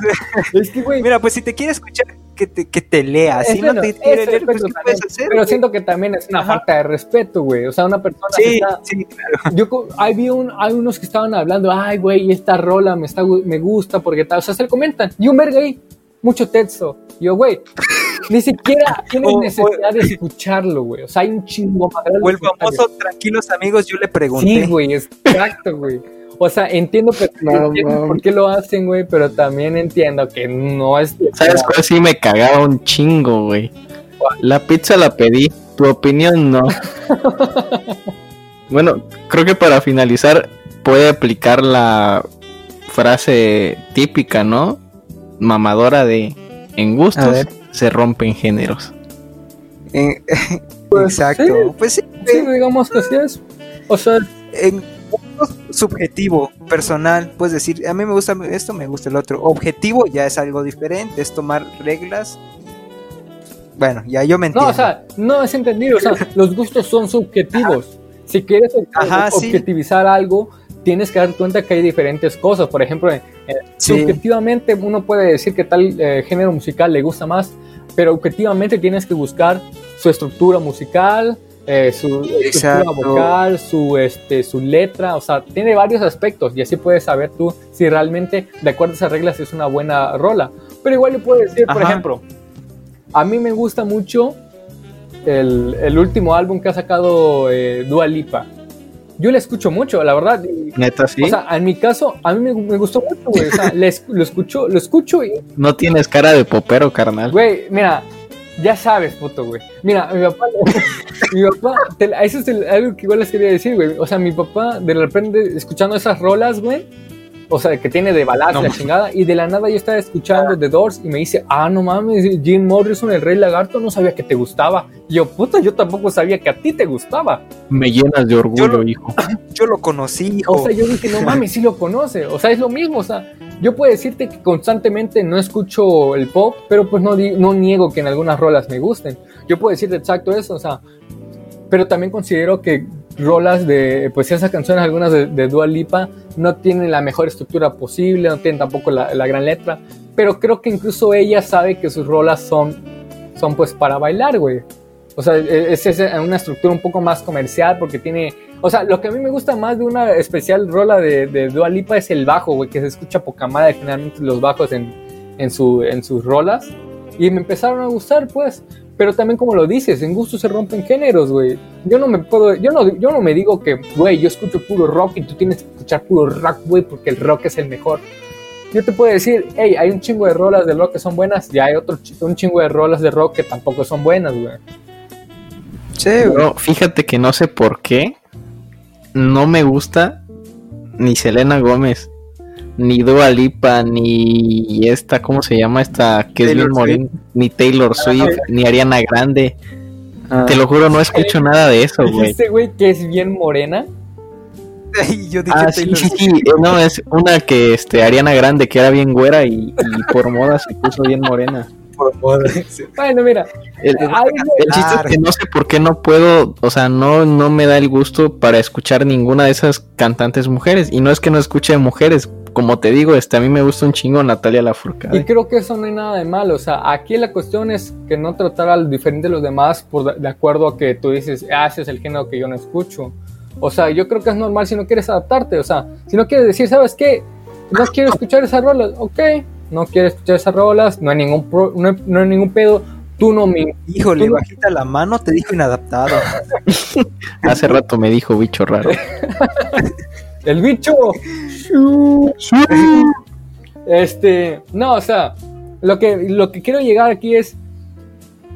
es que, güey. Mira, pues si te quieres escuchar que te, que te lea, si no te pues, puedes hacer? Pero siento que también es una falta de respeto, güey. O sea, una persona sí, está, sí, claro. Yo hay, un, hay unos que estaban hablando, ay, güey, esta rola me, está, me gusta porque tal. O sea, se le comentan. Y un verga ahí, mucho texto. yo, güey, ni siquiera [LAUGHS] tienes necesidad de escucharlo, güey. O sea, hay un chingo más. O el famoso tranquilos amigos, yo le pregunté. Sí, güey, exacto, güey. O sea, entiendo, por qué lo hacen, güey, pero también entiendo que no es. ¿Sabes cuál sí me cagaba un chingo, güey? La pizza la pedí, tu opinión no. [LAUGHS] bueno, creo que para finalizar puede aplicar la frase típica, ¿no? Mamadora de en gustos se rompen géneros. [LAUGHS] Pues Exacto. Pues sí, sí, digamos que así es. O sea, en subjetivo, personal, puedes decir, a mí me gusta esto, me gusta el otro. Objetivo ya es algo diferente, es tomar reglas. Bueno, ya yo me entiendo. No, o sea, no es entendido, o sea, [LAUGHS] los gustos son subjetivos. Si quieres objetivizar algo, tienes que dar cuenta que hay diferentes cosas. Por ejemplo, eh, subjetivamente uno puede decir que tal eh, género musical le gusta más, pero objetivamente tienes que buscar su estructura musical, eh, su estructura vocal, su, este, su letra, o sea, tiene varios aspectos y así puedes saber tú si realmente de acuerdo a esas reglas es una buena rola. Pero igual yo puedo decir, por ejemplo, a mí me gusta mucho el, el último álbum que ha sacado eh, Dua Lipa. Yo le escucho mucho, la verdad. Neta, sí. O sea, en mi caso, a mí me, gustó mucho, güey. O sea, [LAUGHS] lo escucho, lo escucho y. No tienes cara de popero, carnal. Güey, mira, ya sabes, puto, güey. Mira, mi papá, [LAUGHS] mi papá, eso es algo que igual les quería decir, güey. O sea, mi papá, de repente, escuchando esas rolas, güey, o sea, que tiene de balazo la chingada, y de la nada yo estaba escuchando The Doors y me dice, ah, no mames, Jim Morrison, el Rey Lagarto, no sabía que te gustaba. Y yo, puta, yo tampoco sabía que a ti te gustaba. Me llenas de orgullo, hijo. [LAUGHS] Yo lo conocí, hijo. O sea, yo dije, no mames, sí lo conoce. O sea, es lo mismo, o sea, yo puedo decirte que constantemente no escucho el pop, pero pues no, no niego que en algunas rolas me gusten. Yo puedo decirte exacto eso, o sea, pero también considero que rolas de, pues esas canciones, algunas de, de Dua Lipa, no tienen la mejor estructura posible, no tienen tampoco la, la, gran letra, pero creo que incluso ella sabe que sus rolas son, son pues para bailar, güey. O sea, e, es, es, una estructura un poco más comercial porque tiene... O sea, lo que a mí me gusta más de una especial rola de, de Dua Lipa es el bajo, güey, que se escucha poca madre generalmente los bajos en, en, su, en sus rolas. Y me empezaron a gustar, pues. Pero también como lo dices, en gusto se rompen géneros, güey. Yo no me puedo, yo no, yo no me digo que, güey, yo escucho puro rock y tú tienes que escuchar puro rock, güey, porque el rock es el mejor. Yo te puedo decir, hey, hay un chingo de rolas de rock que son buenas y hay otro un chingo de rolas de rock que tampoco son buenas, güey. Sí, güey. fíjate que no sé por qué no me gusta ni Selena Gómez ni Dua Lipa, ni esta, ¿cómo se llama? Esta que es bien morena, ni Taylor ah, Swift, ni Ariana Grande. Ah. Te lo juro, no escucho nada de eso, güey. ¿Este güey que es bien morena? Yo dije ah, sí, sí, sí, no, es una que, este, Ariana Grande, que era bien güera y, y por moda se puso bien morena. [LAUGHS] Bueno, mira. El, chiste es que no sé por qué no puedo, o sea, no, no me da el gusto para escuchar ninguna de esas cantantes mujeres. Y no es que no escuche mujeres, como te digo, este, a mí me gusta un chingo Natalia Lafourcade. Y creo que eso no hay nada de malo, o sea, aquí la cuestión es que no tratar al diferente de los demás por de acuerdo a que tú dices, ah, ese es el género que yo no escucho. O sea, yo creo que es normal si no quieres adaptarte, o sea, si no quieres decir, ¿sabes qué? No quiero escuchar esas rolas, ok, no quieres escuchar esas rolas, no hay ningún, no, hay, ningún pedo, tú no me... Híjole, bajita la mano, te dijo inadaptado. [LAUGHS] Hace rato me dijo bicho raro. [LAUGHS] el bicho. Este, no, o sea, lo que, lo que quiero llegar aquí es,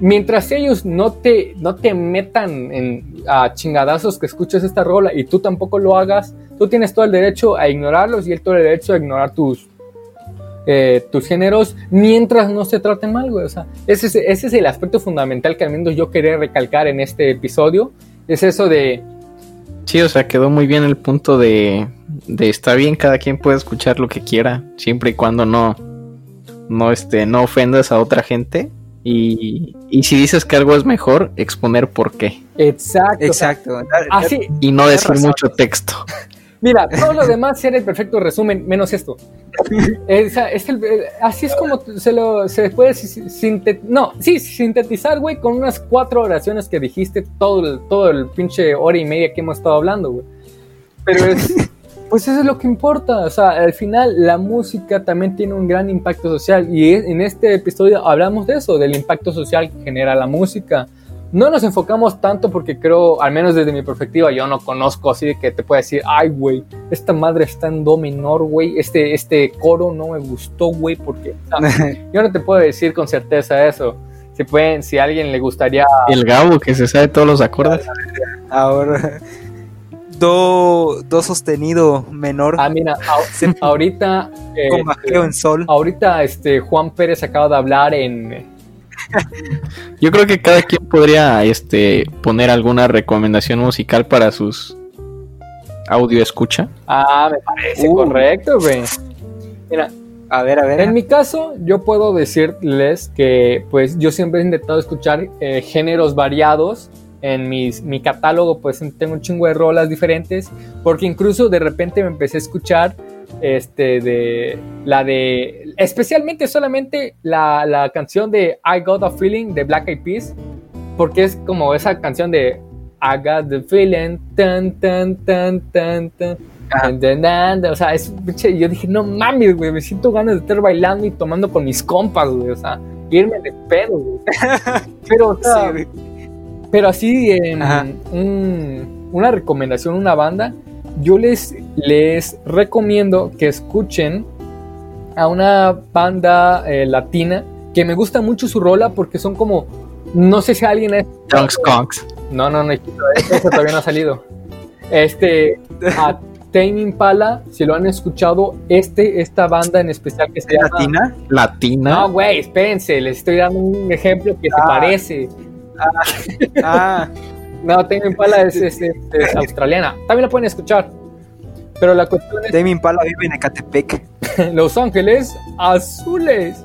mientras ellos no te, no te metan en, a chingadazos que escuches esta rola y tú tampoco lo hagas, tú tienes todo el derecho a ignorarlos y él todo el derecho a ignorar tus, eh, tus géneros mientras no se traten mal, güey. O sea, ese es, ese es el aspecto fundamental que al menos yo quería recalcar en este episodio. Es eso de... Sí, o sea, quedó muy bien el punto de, de está bien, cada quien puede escuchar lo que quiera, siempre y cuando no, no, este, no ofendas a otra gente. Y, y si dices que algo es mejor, exponer por qué. Exacto. Exacto. o sea, así, Y no decir razón. mucho texto. [LAUGHS] Mira, [LAUGHS] todo lo demás era el perfecto resumen, menos esto. Esa- es el- eh, así es como se lo se puede sintetizar. No, sí, sintetizar, güey, con unas cuatro oraciones que dijiste todo el, todo el pinche hora y media que hemos estado hablando, güey. Pero es. [LAUGHS] Pues eso es lo que importa. O sea, al final la música también tiene un gran impacto social. Y es- en este episodio hablamos de eso, del impacto social que genera la música. No nos enfocamos tanto porque creo, al menos desde mi perspectiva, yo no conozco así de que te pueda decir, ay, güey, esta madre está en do menor, güey, este, este coro no me gustó, güey, porque [LAUGHS] yo no te puedo decir con certeza eso. Si pueden, si a alguien le gustaría, El Gabo que se sabe todos los acordes. Ahora. Do, do sostenido menor ah, mira, a- [LAUGHS] ahorita, eh, con bajeo en sol. ahorita, este, Juan Pérez acaba de hablar en, Yo creo que cada quien podría este poner alguna recomendación musical para sus audio escucha. ah, me parece Uh. correcto, güey. Mira, A ver, a ver. En mi caso, yo puedo decirles que pues yo siempre he intentado escuchar eh, géneros variados. En mis, mi catálogo pues tengo un chingo de rolas diferentes. Porque incluso de repente me empecé a escuchar este de la de especialmente solamente la, la canción de I Got a Feeling de Black Eyed Peas. Porque es como esa canción de I got the feeling, tan, tan, tan, tan, tan. O sea, es, yo dije, no mames, güey, me siento ganas de estar bailando y tomando con mis compas, güey, o sea, irme de pedo, güey. [LAUGHS] Pero, o sea, Sí, pero así, en Ajá. un- una recomendación, una banda, yo les, les recomiendo que escuchen a una banda eh, latina que me gusta mucho su rola porque son como, no sé si alguien es... Trunks Conks. No, no, no, eso todavía no ha salido. Este, a Tame Impala, si lo han escuchado, este, esta banda en especial que se llama... ¿Latina? Latina. No, güey, espérense, les estoy dando un ejemplo que se Ah. parece. Ah, [LAUGHS] No, Tame Impala es, es- es- es australiana. También la pueden escuchar. Pero la cuestión es Demi Impala vive en Ecatepec. [LAUGHS] Los Ángeles Azules.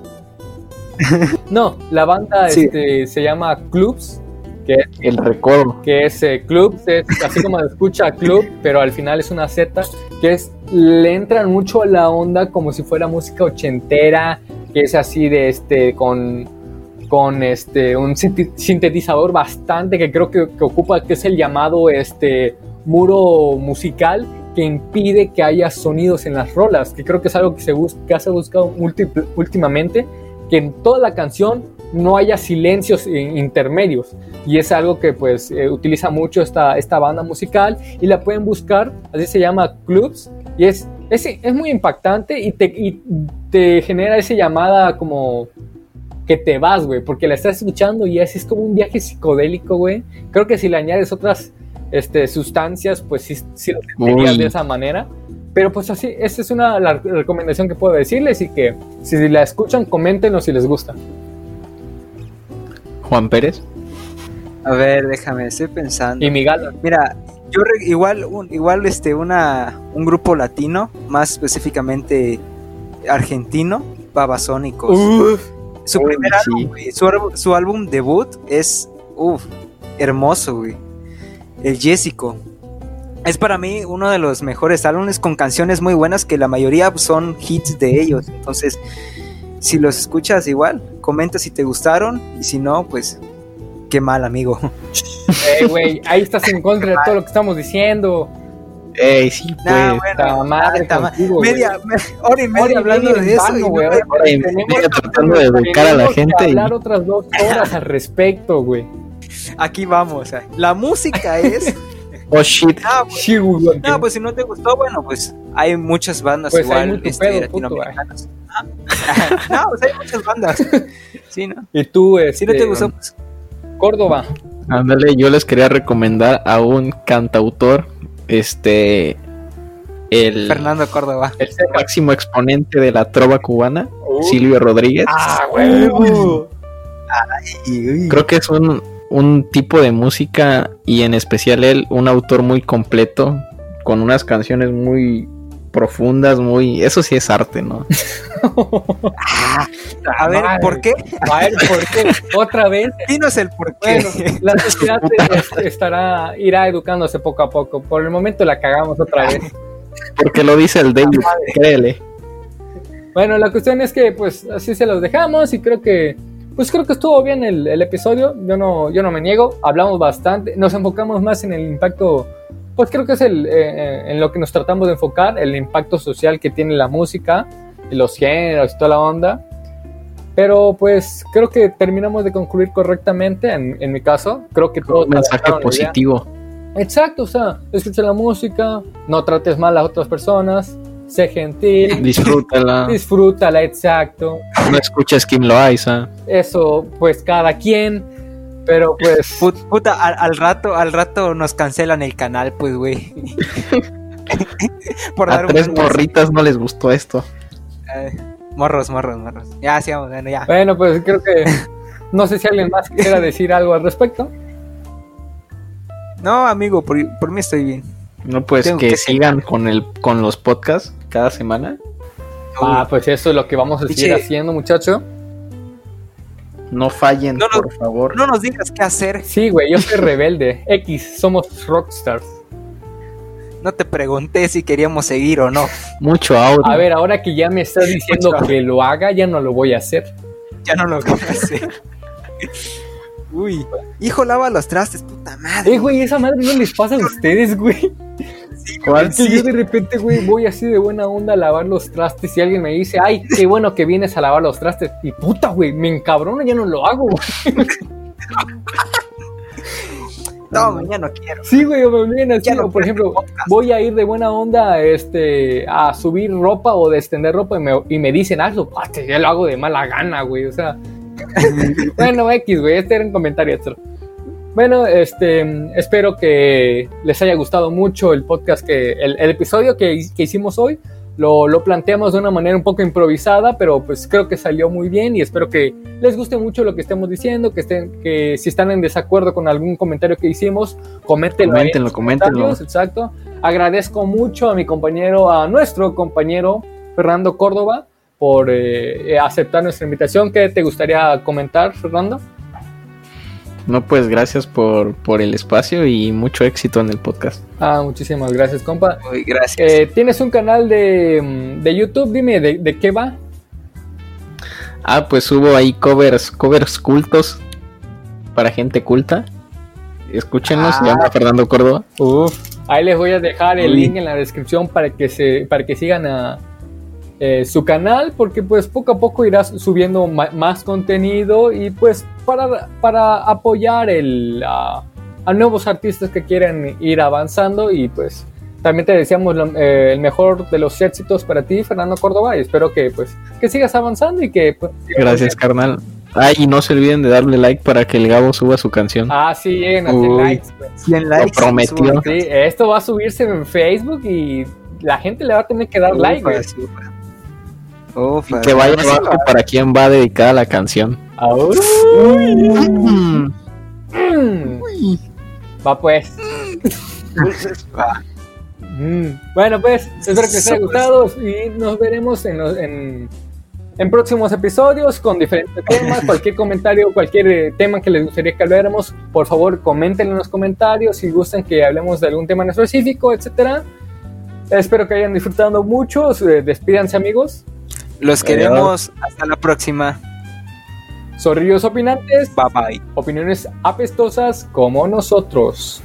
No, la banda Sí. este, se llama Clubs, que es El recodo. que es eh, club, es así como se escucha club, [LAUGHS] pero al final es una Z, que es, le entran mucho a la onda como si fuera música ochentera, que es así de este, con, con este, un sintetizador bastante que creo que, que ocupa, que es el llamado este, muro musical, que impide que haya sonidos en las rolas, que creo que es algo que se, bus- que se ha buscado últimamente, que en toda la canción no haya silencios eh, intermedios y es algo que pues eh, utiliza mucho esta, esta banda musical y la pueden buscar, así se llama Clubs y es, es, es muy impactante y te, y te genera esa llamada como que te vas, güey, porque la estás escuchando y así es como un viaje psicodélico, güey. Creo que si le añades otras este, sustancias, pues sí, sí lo Uy. de esa manera. Pero pues así, esa es una la recomendación que puedo decirles y que si la escuchan, coméntenos si les gusta. Juan Pérez. A ver, déjame, estoy pensando. Y mi gala. Mira, yo re- igual, un, igual este, una, un grupo latino, más específicamente argentino, Babasónicos. su Uy, primer sí. álbum, güey, su, álbum- su álbum debut es, uff, hermoso, güey. El Jessico. Es para mí uno de los mejores álbumes con canciones muy buenas que la mayoría son hits de ellos. Entonces, si los escuchas igual, comenta si te gustaron y si no, pues qué mal, amigo. [LAUGHS] Eh, güey, ahí estás en contra de todo lo que estamos diciendo. Ey, sí, pues. Nah, Puta madre contigo, media, me- hora y media Hora hablando de eso. vano, y me- Hora y Tenemos- media tratando de educar a la gente y- hablar otras dos horas al [LAUGHS] respecto, güey. Aquí vamos. eh. La música es. [LAUGHS] Oh shit. Ah, pues, Sí, güey. No, pues si no te gustó, bueno, pues hay muchas bandas Pues igual este, pedo, puto, latinoamericanas. Ah. [LAUGHS] no, pues hay muchas bandas. Sí, ¿no? Y tú, Si no te este, gustó, pues Córdoba. Ándale, yo les quería recomendar a un cantautor, este, el Fernando Córdoba. El máximo exponente de la trova cubana, Uh. Silvio Rodríguez. Ah, huevo. Creo que es un, un tipo de música y en especial él, un autor muy completo, con unas canciones muy profundas, muy... Eso sí es arte, ¿no? [LAUGHS] A ver, Madre. ¿por qué? A ver, ¿por qué? Otra vez. Dinos el por qué. Bueno, la sociedad es- estará, irá educándose poco a poco. Por el momento la cagamos otra vez. Porque lo dice el David, créele. Bueno, la cuestión es que pues así se los dejamos y creo que pues creo que estuvo bien el, el episodio. Yo no, yo no me niego. Hablamos bastante. Nos enfocamos más en el impacto. Pues creo que es el, eh, eh, en lo que nos tratamos de enfocar, el impacto social que tiene la música, y los géneros y toda la onda. Pero pues creo que terminamos de concluir correctamente en, en mi caso. Creo que todos Un mensaje idea. positivo. Exacto, o sea, escucha la música, no trates mal a otras personas, sé gentil, Disfrútala. disfrútala, exacto. no escuches Kim Loaiza. Eso, pues cada quien, pero pues Put- Puta, al, al rato, al rato nos cancelan el canal, pues, güey. [LAUGHS] Por A dar un tres morritas no les gustó esto. Eh, morros, morros, morros. Ya, sí, vamos, bueno, ya. bueno, pues creo que no sé si alguien más quiera decir algo al respecto. No, amigo, por, por mí estoy bien. No, pues que, que sigan con el con los podcasts cada semana. Ah, pues eso es lo que vamos a seguir haciendo, muchacho. No fallen, No, no. por favor. No nos digas qué hacer. Sí, güey, yo soy rebelde. [LAUGHS] X, somos rockstars. No te pregunté si queríamos seguir o no. Mucho audio. A ver, ahora que ya me estás diciendo Mucho. que lo haga, ya no lo voy a hacer. Ya no lo voy a hacer. [LAUGHS] Uy, hijo, lava los trastes, puta madre. Eh, güey, esa madre no les pasa a ustedes, güey. ¿Cuál? Que yo de repente, güey, voy así de buena onda a lavar los trastes y alguien me dice, ay, qué bueno que vienes a lavar los trastes. Y puta, güey, me encabrono, ya no lo hago. güey. [LAUGHS] No, ya no quiero. Sí, güey, me vienen así, no por ejemplo, voy a ir de buena onda este, a subir ropa o de extender ropa y me, y me dicen, hazlo, ya lo hago de mala gana, güey, o sea. [LAUGHS] bueno, X, güey, este era un comentario extra. Bueno, este, espero que les haya gustado mucho el podcast, que el, el episodio que, que hicimos hoy. Lo, lo planteamos de una manera un poco improvisada, pero pues creo que salió muy bien y espero que les guste mucho lo que estemos diciendo, que estén, que si están en desacuerdo con algún comentario que hicimos, coméntenlo. Coméntenlo, coméntenlo. Exacto. Agradezco mucho a mi compañero, a nuestro compañero Fernando Córdoba por eh, aceptar nuestra invitación. ¿Qué te gustaría comentar, Fernando? No, pues gracias por, por el espacio y mucho éxito en el podcast. Ah, muchísimas gracias, compa. Uy, gracias. Eh, Tienes un canal de, mm, de YouTube, dime, ¿de, de qué va? Ah, pues hubo ahí covers, covers cultos para gente culta. Escúchenos, Ah. se llama Fernando Córdoba. Uf, ahí les voy a dejar el Uy. link en la descripción para que se para que sigan a eh, su canal porque pues poco a poco irás subiendo más contenido y pues para, para apoyar el, a, a nuevos artistas que quieren ir avanzando y pues también te deseamos lo- eh, el mejor de los éxitos para ti Fernando Córdoba y espero que pues que sigas avanzando y que pues, Gracias, carnal. Ay, y no se olviden de darle like para que el Gabo suba su canción. ah sí lleguen a 100 Uy. likes pues. 100 likes. prometió. Sí, esto va a subirse en Facebook y la gente le va a tener que dar like güey. Ufa, que vaya sí, abajo para quien va dedicada la canción. Mm. Va pues. va. Mm. Bueno pues, espero que les haya gustado y nos veremos en, los- en, en próximos episodios con diferentes temas. [LAUGHS] Cualquier comentario, cualquier eh, tema que les gustaría que habláramos, por favor comenten en los comentarios si gustan que hablemos de algún tema en específico, etcétera. Espero que hayan disfrutado mucho. Eh, Despídanse amigos. Los queremos. Hasta la próxima. Zorrillos opinantes, Bye bye. opiniones apestosas como nosotros.